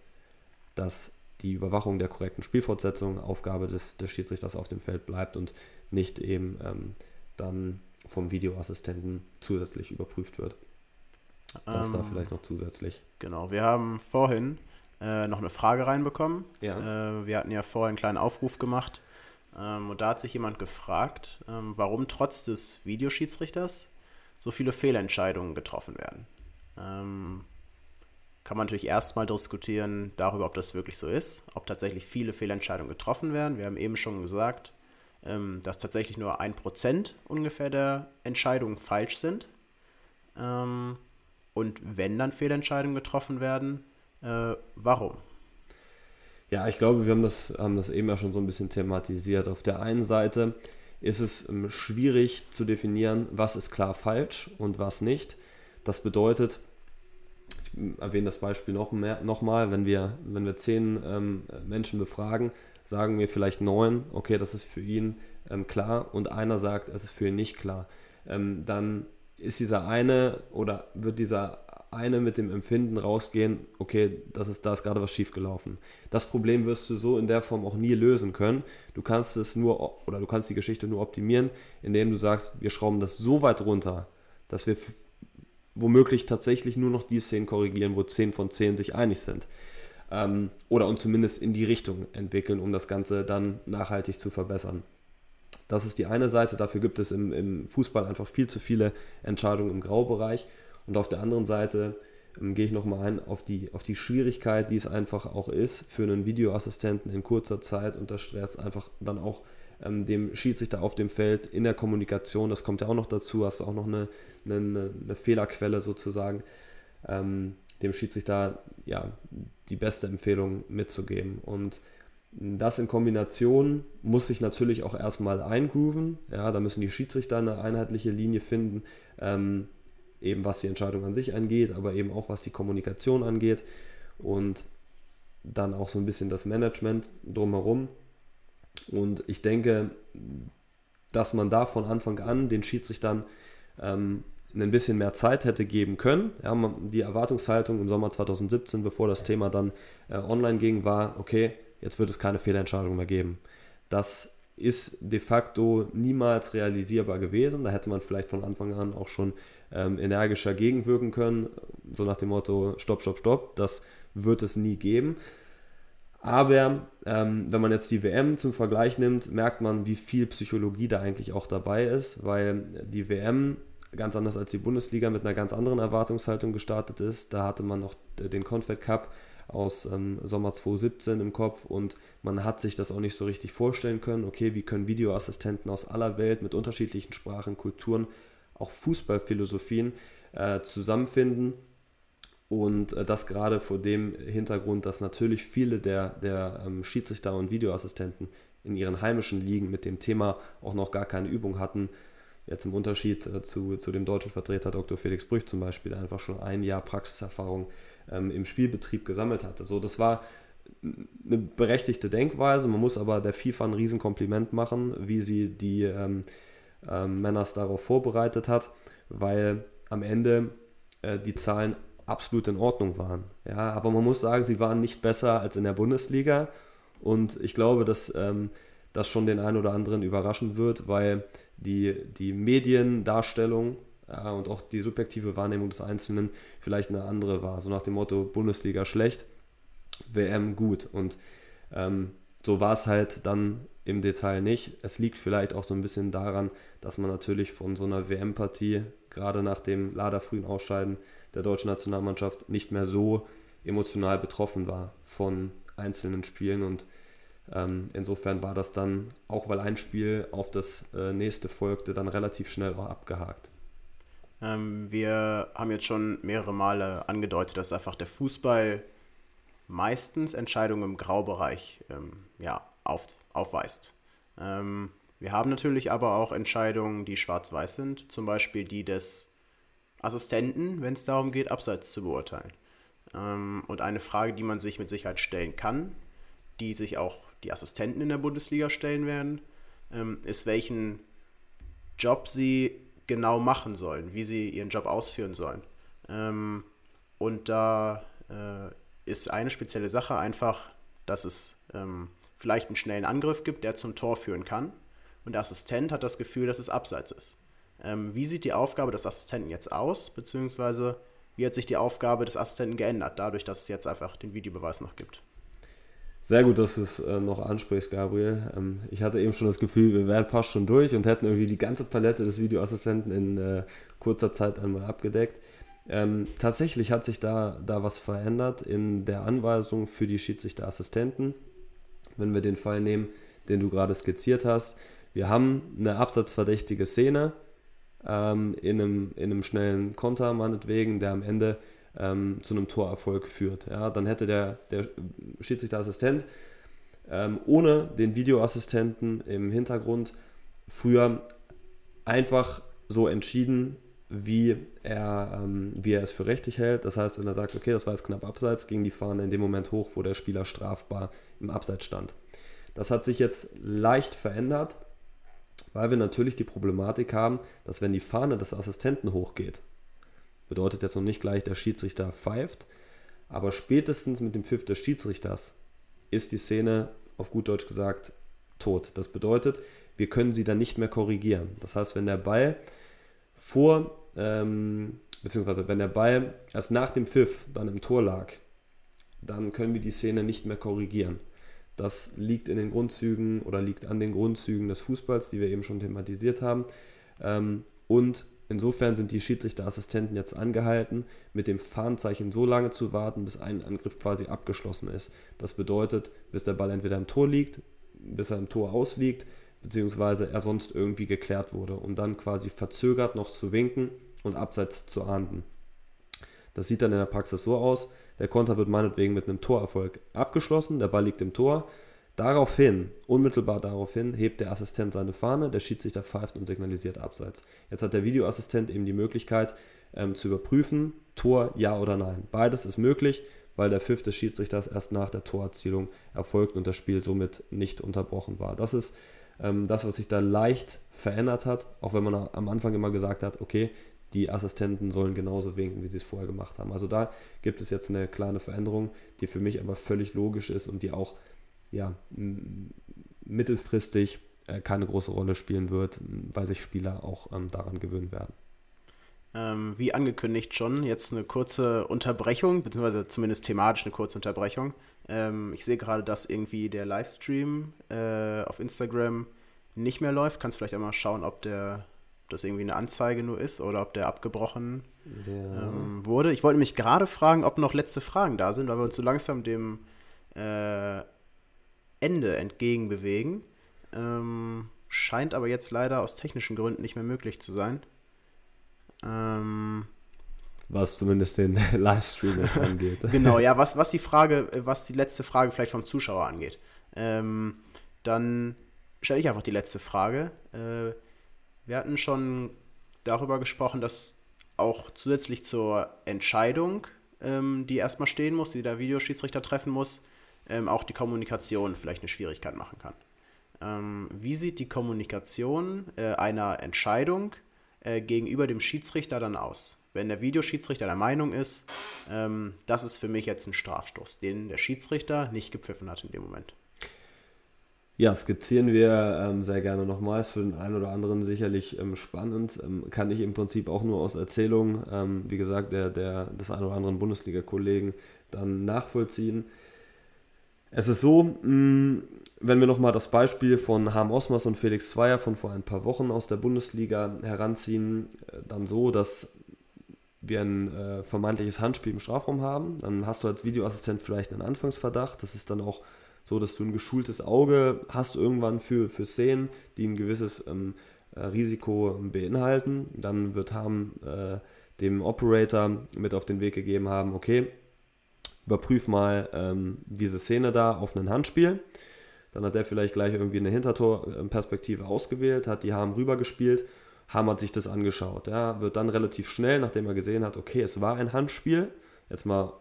dass die Überwachung der korrekten Spielfortsetzung Aufgabe des, des Schiedsrichters auf dem Feld bleibt und nicht eben ähm, dann vom Videoassistenten zusätzlich überprüft wird. Das ähm, da vielleicht noch zusätzlich. Genau, wir haben vorhin äh, noch eine Frage reinbekommen. Ja. Äh, wir hatten ja vorher einen kleinen Aufruf gemacht ähm, und da hat sich jemand gefragt, ähm, warum trotz des Videoschiedsrichters so viele Fehlentscheidungen getroffen werden. Kann man natürlich erstmal diskutieren darüber, ob das wirklich so ist, ob tatsächlich viele Fehlentscheidungen getroffen werden. Wir haben eben schon gesagt, ähm, dass tatsächlich nur ein Prozent ungefähr der Entscheidungen falsch sind. Ähm, und wenn dann Fehlentscheidungen getroffen werden, äh, warum? Ja, ich glaube, wir haben das, haben das eben ja schon so ein bisschen thematisiert. Auf der einen Seite ist es ähm, schwierig zu definieren, was ist klar falsch und was nicht. Das bedeutet, erwähne das Beispiel noch mehr, nochmal, wenn wir, wenn wir zehn ähm, Menschen befragen, sagen wir vielleicht neun, okay, das ist für ihn ähm, klar und einer sagt, es ist für ihn nicht klar. Ähm, dann ist dieser eine oder wird dieser eine mit dem Empfinden rausgehen, okay, das ist, da ist gerade was schiefgelaufen. Das Problem wirst du so in der Form auch nie lösen können. Du kannst es nur oder du kannst die Geschichte nur optimieren, indem du sagst, wir schrauben das so weit runter, dass wir womöglich tatsächlich nur noch die Szenen korrigieren, wo 10 von 10 sich einig sind. Ähm, oder und zumindest in die Richtung entwickeln, um das Ganze dann nachhaltig zu verbessern. Das ist die eine Seite, dafür gibt es im, im Fußball einfach viel zu viele Entscheidungen im Graubereich. Und auf der anderen Seite ähm, gehe ich nochmal ein auf die, auf die Schwierigkeit, die es einfach auch ist, für einen Videoassistenten in kurzer Zeit unter Stress einfach dann auch ähm, dem Schiedsrichter auf dem Feld in der Kommunikation, das kommt ja auch noch dazu, hast du auch noch eine, eine, eine Fehlerquelle sozusagen, ähm, dem Schiedsrichter ja, die beste Empfehlung mitzugeben. Und das in Kombination muss sich natürlich auch erstmal eingrooven. Ja, da müssen die Schiedsrichter eine einheitliche Linie finden, ähm, eben was die Entscheidung an sich angeht, aber eben auch was die Kommunikation angeht und dann auch so ein bisschen das Management drumherum. Und ich denke, dass man da von Anfang an den Schiedsrichtern ähm, ein bisschen mehr Zeit hätte geben können. Ja, die Erwartungshaltung im Sommer 2017, bevor das Thema dann äh, online ging, war, okay, jetzt wird es keine Fehlentscheidung mehr geben. Das ist de facto niemals realisierbar gewesen. Da hätte man vielleicht von Anfang an auch schon ähm, energischer gegenwirken können, so nach dem Motto, stopp, stopp, stopp, das wird es nie geben. Aber ähm, wenn man jetzt die WM zum Vergleich nimmt, merkt man, wie viel Psychologie da eigentlich auch dabei ist, weil die WM ganz anders als die Bundesliga mit einer ganz anderen Erwartungshaltung gestartet ist. Da hatte man noch den Confed Cup aus ähm, Sommer 2017 im Kopf und man hat sich das auch nicht so richtig vorstellen können. Okay, wie können Videoassistenten aus aller Welt mit unterschiedlichen Sprachen, Kulturen, auch Fußballphilosophien äh, zusammenfinden und äh, das gerade vor dem Hintergrund, dass natürlich viele der, der ähm, Schiedsrichter und Videoassistenten in ihren heimischen Ligen mit dem Thema auch noch gar keine Übung hatten. Jetzt im Unterschied äh, zu, zu dem deutschen Vertreter Dr. Felix Brüch zum Beispiel, der einfach schon ein Jahr Praxiserfahrung ähm, im Spielbetrieb gesammelt hatte. So, das war eine berechtigte Denkweise. Man muss aber der FIFA ein Riesenkompliment machen, wie sie die ähm, ähm, Männers darauf vorbereitet hat, weil am Ende äh, die Zahlen absolut in Ordnung waren. Ja, aber man muss sagen, sie waren nicht besser als in der Bundesliga und ich glaube, dass ähm, das schon den einen oder anderen überraschen wird, weil die, die Mediendarstellung ja, und auch die subjektive Wahrnehmung des Einzelnen vielleicht eine andere war. So nach dem Motto Bundesliga schlecht, WM gut. Und ähm, so war es halt dann im Detail nicht. Es liegt vielleicht auch so ein bisschen daran, dass man natürlich von so einer WM-Partie, gerade nach dem leider frühen Ausscheiden der deutschen Nationalmannschaft, nicht mehr so emotional betroffen war von einzelnen Spielen. Und ähm, insofern war das dann, auch weil ein Spiel auf das äh, nächste folgte, dann relativ schnell auch abgehakt. Ähm, wir haben jetzt schon mehrere Male angedeutet, dass einfach der Fußball meistens Entscheidungen im Graubereich ähm, ja, auf, aufweist. Ähm, wir haben natürlich aber auch Entscheidungen, die schwarz-weiß sind, zum Beispiel die des Assistenten, wenn es darum geht, Abseits zu beurteilen. Ähm, und eine Frage, die man sich mit Sicherheit stellen kann, die sich auch die Assistenten in der Bundesliga stellen werden, ähm, ist, welchen Job sie genau machen sollen, wie sie ihren Job ausführen sollen. Ähm, und da äh, ist eine spezielle Sache einfach, dass es ähm, vielleicht einen schnellen Angriff gibt, der zum Tor führen kann. Und der Assistent hat das Gefühl, dass es abseits ist. Ähm, wie sieht die Aufgabe des Assistenten jetzt aus, beziehungsweise wie hat sich die Aufgabe des Assistenten geändert, dadurch, dass es jetzt einfach den Videobeweis noch gibt? Sehr gut, dass du es äh, noch ansprichst, Gabriel. Ähm, ich hatte eben schon das Gefühl, wir wären fast schon durch und hätten irgendwie die ganze Palette des Videoassistenten in äh, kurzer Zeit einmal abgedeckt. Ähm, tatsächlich hat sich da, da was verändert in der Anweisung für die Schiedsrichterassistenten. Wenn wir den Fall nehmen, den du gerade skizziert hast, wir haben eine absatzverdächtige Szene ähm, in, einem, in einem schnellen Konter, meinetwegen, der am Ende ähm, zu einem Torerfolg führt. Ja, dann hätte der, der Schiedsrichterassistent ähm, ohne den Videoassistenten im Hintergrund früher einfach so entschieden, wie er, ähm, wie er es für richtig hält. Das heißt, wenn er sagt, okay, das war jetzt knapp abseits, ging die Fahne in dem Moment hoch, wo der Spieler strafbar im Abseits stand. Das hat sich jetzt leicht verändert, weil wir natürlich die Problematik haben, dass wenn die Fahne des Assistenten hochgeht, bedeutet jetzt noch nicht gleich, der Schiedsrichter pfeift, aber spätestens mit dem Pfiff des Schiedsrichters ist die Szene, auf gut Deutsch gesagt, tot. Das bedeutet, wir können sie dann nicht mehr korrigieren. Das heißt, wenn der Ball vor ähm, beziehungsweise wenn der Ball erst nach dem Pfiff dann im Tor lag, dann können wir die Szene nicht mehr korrigieren. Das liegt in den Grundzügen oder liegt an den Grundzügen des Fußballs, die wir eben schon thematisiert haben. Ähm, und insofern sind die Schiedsrichterassistenten jetzt angehalten, mit dem Fahnenzeichen so lange zu warten, bis ein Angriff quasi abgeschlossen ist. Das bedeutet, bis der Ball entweder im Tor liegt, bis er im Tor ausliegt, beziehungsweise er sonst irgendwie geklärt wurde, um dann quasi verzögert noch zu winken und abseits zu ahnden. Das sieht dann in der Praxis so aus, der Konter wird meinetwegen mit einem Torerfolg abgeschlossen, der Ball liegt im Tor. Daraufhin, unmittelbar daraufhin, hebt der Assistent seine Fahne, der Schiedsrichter pfeift und signalisiert abseits. Jetzt hat der Videoassistent eben die Möglichkeit ähm, zu überprüfen, Tor ja oder nein. Beides ist möglich, weil der Pfiff des Schiedsrichters erst nach der Torerzielung erfolgt und das Spiel somit nicht unterbrochen war. Das ist ähm, das, was sich da leicht verändert hat, auch wenn man am Anfang immer gesagt hat, okay, die Assistenten sollen genauso winken, wie sie es vorher gemacht haben. Also da gibt es jetzt eine kleine Veränderung, die für mich aber völlig logisch ist und die auch ja, mittelfristig äh, keine große Rolle spielen wird, weil sich Spieler auch ähm, daran gewöhnen werden. Ähm, wie angekündigt schon, jetzt eine kurze Unterbrechung, beziehungsweise zumindest thematisch eine kurze Unterbrechung. Ähm, ich sehe gerade, dass irgendwie der Livestream äh, auf Instagram nicht mehr läuft. Kannst vielleicht einmal schauen, ob der das irgendwie eine Anzeige nur ist oder ob der abgebrochen ja. ähm, wurde. Ich wollte mich gerade fragen, ob noch letzte Fragen da sind, weil wir uns so langsam dem äh, Ende entgegenbewegen. Ähm, scheint aber jetzt leider aus technischen Gründen nicht mehr möglich zu sein. Ähm, was zumindest den Livestream angeht. genau, ja, was, was die Frage, was die letzte Frage vielleicht vom Zuschauer angeht. Ähm, dann stelle ich einfach die letzte Frage. Äh, wir hatten schon darüber gesprochen, dass auch zusätzlich zur Entscheidung ähm, die erstmal stehen muss, die der Videoschiedsrichter treffen muss, ähm, auch die Kommunikation vielleicht eine Schwierigkeit machen kann. Ähm, wie sieht die Kommunikation äh, einer Entscheidung äh, gegenüber dem Schiedsrichter dann aus? Wenn der Videoschiedsrichter der Meinung ist, ähm, das ist für mich jetzt ein Strafstoß, den der Schiedsrichter nicht gepfiffen hat in dem Moment. Ja, skizzieren wir ähm, sehr gerne nochmals. Für den einen oder anderen sicherlich ähm, spannend. Ähm, kann ich im Prinzip auch nur aus Erzählungen, ähm, wie gesagt, der, der, des einen oder anderen Bundesliga-Kollegen dann nachvollziehen. Es ist so, mh, mm, wenn wir nochmal das Beispiel von Harm Osmas und Felix Zweier von vor ein paar Wochen aus der Bundesliga heranziehen, äh, dann so, dass wir ein äh, vermeintliches Handspiel im Strafraum haben. Dann hast du als Videoassistent vielleicht einen Anfangsverdacht. Das ist dann auch so dass du ein geschultes Auge hast irgendwann für, für Szenen, die ein gewisses ähm, äh, Risiko beinhalten. Dann wird Ham äh, dem Operator mit auf den Weg gegeben haben, okay, überprüf mal ähm, diese Szene da auf ein Handspiel. Dann hat er vielleicht gleich irgendwie eine Hintertorperspektive ausgewählt, hat die Ham rübergespielt. Ham hat sich das angeschaut. Ja, wird dann relativ schnell, nachdem er gesehen hat, okay, es war ein Handspiel, jetzt mal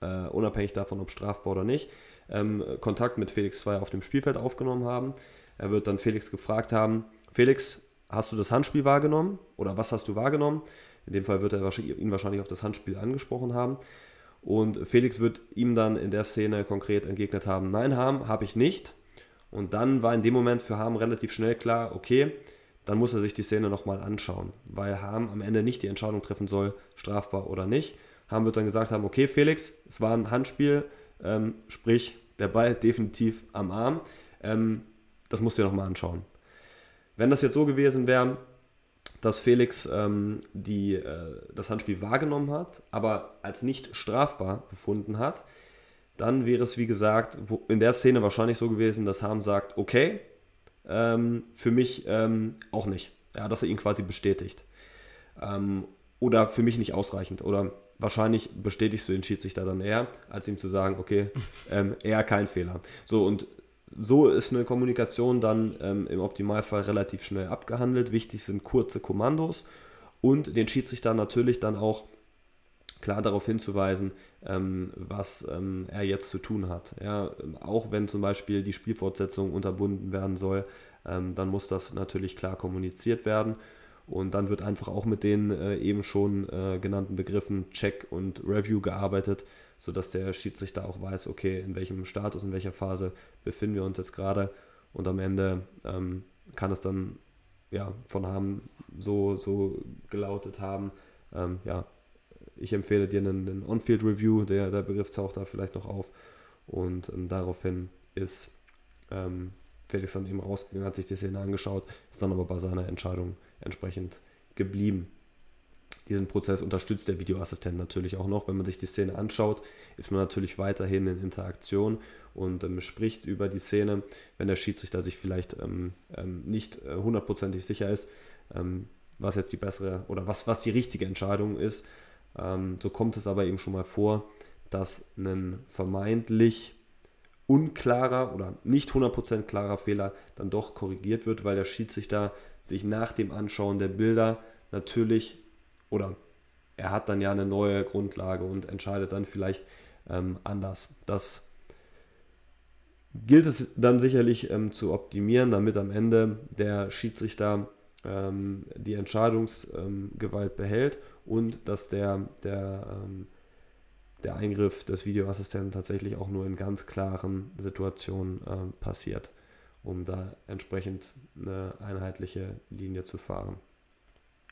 äh, unabhängig davon, ob strafbar oder nicht, ähm, Kontakt mit Felix 2 auf dem Spielfeld aufgenommen haben. Er wird dann Felix gefragt haben, Felix, hast du das Handspiel wahrgenommen oder was hast du wahrgenommen? In dem Fall wird er ihn wahrscheinlich auf das Handspiel angesprochen haben. Und Felix wird ihm dann in der Szene konkret entgegnet haben, nein, Harm, habe ich nicht. Und dann war in dem Moment für Harm relativ schnell klar, okay, dann muss er sich die Szene nochmal anschauen, weil Harm am Ende nicht die Entscheidung treffen soll, strafbar oder nicht. Harm wird dann gesagt haben, okay, Felix, es war ein Handspiel, ähm, sprich, der Ball definitiv am Arm. Ähm, das musst du dir nochmal anschauen. Wenn das jetzt so gewesen wäre, dass Felix ähm, die, äh, das Handspiel wahrgenommen hat, aber als nicht strafbar befunden hat, dann wäre es, wie gesagt, in der Szene wahrscheinlich so gewesen, dass Harm sagt, okay, ähm, für mich ähm, auch nicht. Ja, dass er ihn quasi bestätigt. Ähm, oder für mich nicht ausreichend. Oder wahrscheinlich bestätigst du den Schiedsrichter dann eher, als ihm zu sagen, okay, ähm, eher kein Fehler. So, und so ist eine Kommunikation dann ähm, im Optimalfall relativ schnell abgehandelt. Wichtig sind kurze Kommandos und den Schiedsrichter natürlich dann auch klar darauf hinzuweisen, ähm, was ähm, er jetzt zu tun hat. Ja, auch wenn zum Beispiel die Spielfortsetzung unterbunden werden soll, ähm, dann muss das natürlich klar kommuniziert werden. Und dann wird einfach auch mit den äh, eben schon äh, genannten Begriffen Check und Review gearbeitet, sodass der Schiedsrichter auch weiß, okay, in welchem Status, in welcher Phase befinden wir uns jetzt gerade. Und am Ende ähm, kann es dann ja, von Haben so, so gelautet haben, ähm, ja, ich empfehle dir einen, einen On-Field-Review, der, der Begriff taucht da vielleicht noch auf. Und ähm, daraufhin ist ähm, Felix dann eben rausgegangen, hat sich die Szene angeschaut, ist dann aber bei seiner Entscheidung entsprechend geblieben. Diesen Prozess unterstützt der Videoassistent natürlich auch noch. Wenn man sich die Szene anschaut, ist man natürlich weiterhin in Interaktion und ähm, spricht über die Szene, wenn der Schiedsrichter sich vielleicht ähm, ähm, nicht äh, hundertprozentig sicher ist, ähm, was jetzt die bessere oder was, was die richtige Entscheidung ist. Ähm, so kommt es aber eben schon mal vor, dass ein vermeintlich unklarer oder nicht 100% klarer Fehler dann doch korrigiert wird, weil der Schiedsrichter sich nach dem Anschauen der Bilder natürlich oder er hat dann ja eine neue Grundlage und entscheidet dann vielleicht ähm, anders. Das gilt es dann sicherlich ähm, zu optimieren, damit am Ende der Schiedsrichter ähm, die Entscheidungsgewalt behält und dass der, der, ähm, der Eingriff des Videoassistenten tatsächlich auch nur in ganz klaren Situationen äh, passiert um da entsprechend eine einheitliche Linie zu fahren.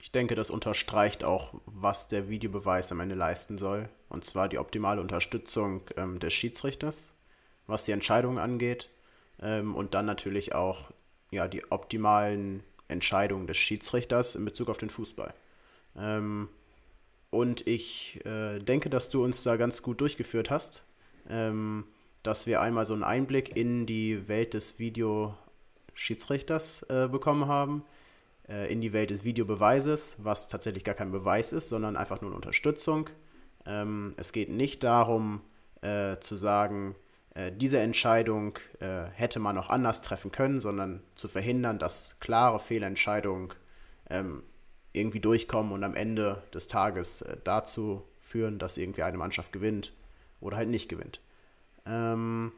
Ich denke, das unterstreicht auch, was der Videobeweis am Ende leisten soll. Und zwar die optimale Unterstützung ähm, des Schiedsrichters, was die Entscheidungen angeht. Ähm, und dann natürlich auch ja, die optimalen Entscheidungen des Schiedsrichters in Bezug auf den Fußball. Ähm, und ich äh, denke, dass du uns da ganz gut durchgeführt hast. Ähm, dass wir einmal so einen Einblick in die Welt des Videoschiedsrichters äh, bekommen haben, äh, in die Welt des Videobeweises, was tatsächlich gar kein Beweis ist, sondern einfach nur eine Unterstützung. Ähm, es geht nicht darum äh, zu sagen, äh, diese Entscheidung äh, hätte man auch anders treffen können, sondern zu verhindern, dass klare Fehlentscheidungen ähm, irgendwie durchkommen und am Ende des Tages äh, dazu führen, dass irgendwie eine Mannschaft gewinnt oder halt nicht gewinnt. Ähm,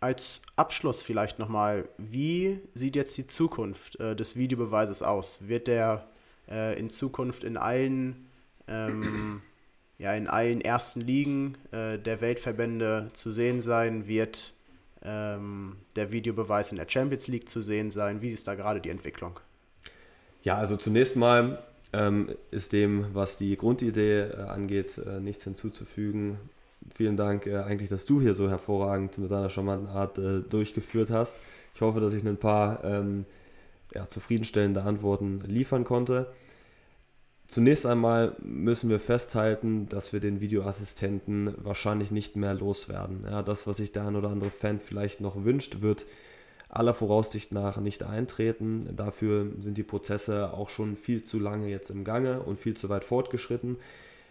als Abschluss vielleicht nochmal, wie sieht jetzt die Zukunft äh, des Videobeweises aus? Wird der äh, in Zukunft in allen, ähm, ja, in allen ersten Ligen äh, der Weltverbände zu sehen sein? Wird ähm, der Videobeweis in der Champions League zu sehen sein? Wie ist da gerade die Entwicklung? Ja, also zunächst mal ähm, ist dem, was die Grundidee äh, angeht, äh, nichts hinzuzufügen. Vielen Dank äh, eigentlich, dass du hier so hervorragend mit deiner charmanten Art äh, durchgeführt hast. Ich hoffe, dass ich ein paar ähm, ja, zufriedenstellende Antworten liefern konnte. Zunächst einmal müssen wir festhalten, dass wir den Videoassistenten wahrscheinlich nicht mehr loswerden. Ja, das, was sich der ein oder andere Fan vielleicht noch wünscht, wird aller Voraussicht nach nicht eintreten. Dafür sind die Prozesse auch schon viel zu lange jetzt im Gange und viel zu weit fortgeschritten.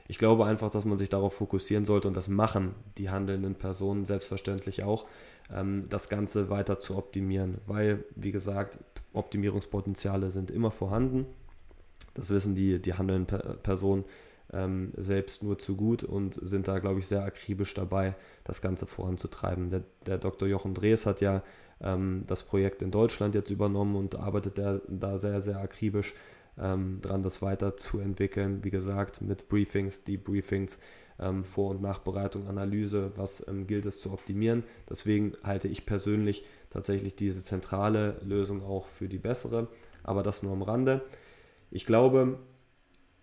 Ich glaube einfach, dass man sich darauf fokussieren sollte und das machen die handelnden Personen selbstverständlich auch, ähm, das Ganze weiter zu optimieren, weil, wie gesagt, Optimierungspotenziale sind immer vorhanden. Das wissen die, die handelnden Personen ähm, selbst nur zu gut und sind da, glaube ich, sehr akribisch dabei, das Ganze voranzutreiben. Der, der Dr. Jochen Drees hat ja ähm, das Projekt in Deutschland jetzt übernommen und arbeitet da, da sehr, sehr akribisch ähm, dran, das weiterzuentwickeln. Wie gesagt, mit Briefings, Debriefings, ähm, Vor- und Nachbereitung, Analyse, was ähm, gilt es zu optimieren. Deswegen halte ich persönlich tatsächlich diese zentrale Lösung auch für die bessere, aber das nur am Rande. Ich glaube,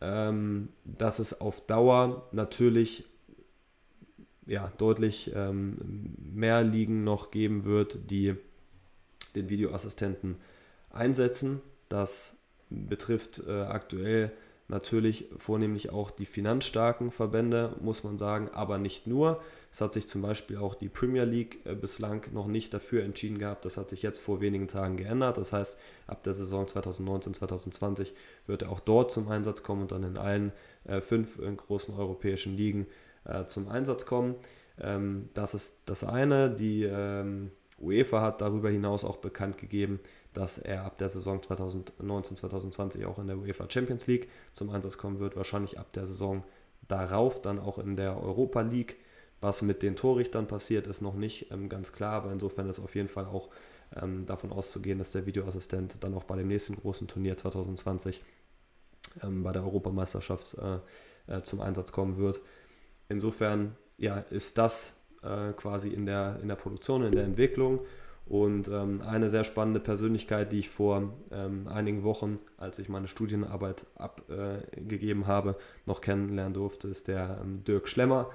ähm, dass es auf Dauer natürlich ja, deutlich ähm, mehr Ligen noch geben wird, die den Videoassistenten einsetzen. Das betrifft äh, aktuell natürlich vornehmlich auch die finanzstarken Verbände, muss man sagen, aber nicht nur. Es hat sich zum Beispiel auch die Premier League äh, bislang noch nicht dafür entschieden gehabt. Das hat sich jetzt vor wenigen Tagen geändert. Das heißt, ab der Saison 2019-2020 wird er auch dort zum Einsatz kommen und dann in allen äh, fünf äh, großen europäischen Ligen äh, zum Einsatz kommen. Ähm, das ist das eine. Die ähm, UEFA hat darüber hinaus auch bekannt gegeben, dass er ab der Saison 2019-2020 auch in der UEFA Champions League zum Einsatz kommen wird. Wahrscheinlich ab der Saison darauf dann auch in der Europa League. Was mit den Torrichtern passiert, ist noch nicht ähm, ganz klar, aber insofern ist auf jeden Fall auch ähm, davon auszugehen, dass der Videoassistent dann auch bei dem nächsten großen Turnier 2020 ähm, bei der Europameisterschaft äh, äh, zum Einsatz kommen wird. Insofern ja, ist das äh, quasi in der, in der Produktion, in der Entwicklung. Und ähm, eine sehr spannende Persönlichkeit, die ich vor ähm, einigen Wochen, als ich meine Studienarbeit abgegeben äh, habe, noch kennenlernen durfte, ist der ähm, Dirk Schlemmer,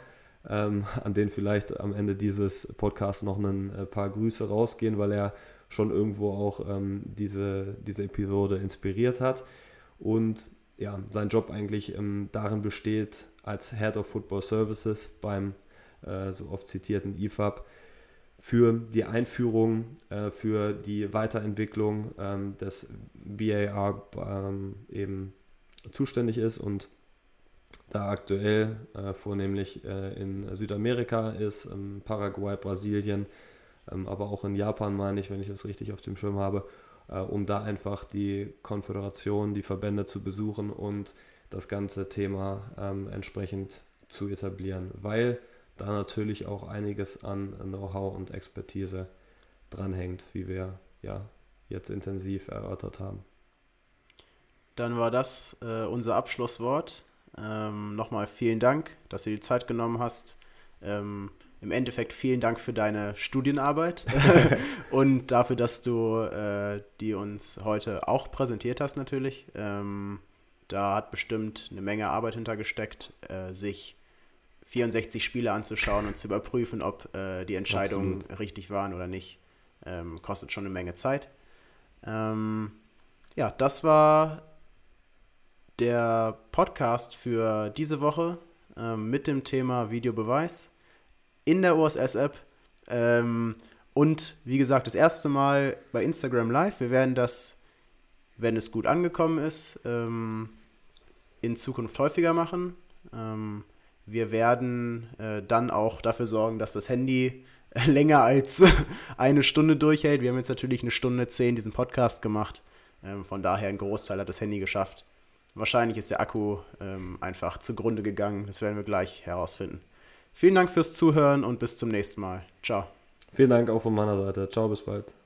ähm, an den vielleicht am Ende dieses Podcasts noch ein äh, paar Grüße rausgehen, weil er schon irgendwo auch ähm, diese, diese Episode inspiriert hat. Und ja, sein Job eigentlich ähm, darin besteht, als Head of Football Services beim äh, so oft zitierten IFAB für die Einführung, äh, für die Weiterentwicklung ähm, des VAR ähm, eben zuständig ist und da aktuell äh, vornehmlich äh, in Südamerika ist, ähm, Paraguay, Brasilien, ähm, aber auch in Japan meine ich, wenn ich das richtig auf dem Schirm habe äh, um da einfach die Konföderation, die Verbände zu besuchen und das ganze Thema ähm, entsprechend zu etablieren, weil da natürlich auch einiges an Know-how und Expertise dranhängt, wie wir ja jetzt intensiv erörtert haben. Dann war das äh, unser Abschlusswort. Ähm, Nochmal vielen Dank, dass du die Zeit genommen hast. Ähm, im Endeffekt vielen Dank für deine Studienarbeit und dafür, dass du äh, die uns heute auch präsentiert hast natürlich. Ähm, da hat bestimmt eine Menge Arbeit hintergesteckt, äh, sich 64 Spiele anzuschauen und zu überprüfen, ob äh, die Entscheidungen Absolut. richtig waren oder nicht. Ähm, kostet schon eine Menge Zeit. Ähm, ja, das war der Podcast für diese Woche ähm, mit dem Thema Videobeweis in der OSS-App. Ähm, und wie gesagt, das erste Mal bei Instagram Live. Wir werden das, wenn es gut angekommen ist, ähm, in Zukunft häufiger machen. Wir werden äh, dann auch dafür sorgen, dass das Handy länger als eine Stunde durchhält. Wir haben jetzt natürlich eine Stunde zehn diesen Podcast gemacht. Ähm, von daher ein Großteil hat das Handy geschafft. wahrscheinlich ist der Akku ähm, einfach zugrunde gegangen. Das werden wir gleich herausfinden. Vielen Dank fürs Zuhören und bis zum nächsten Mal. Ciao. Vielen Dank auch von meiner Seite. Ciao, bis bald.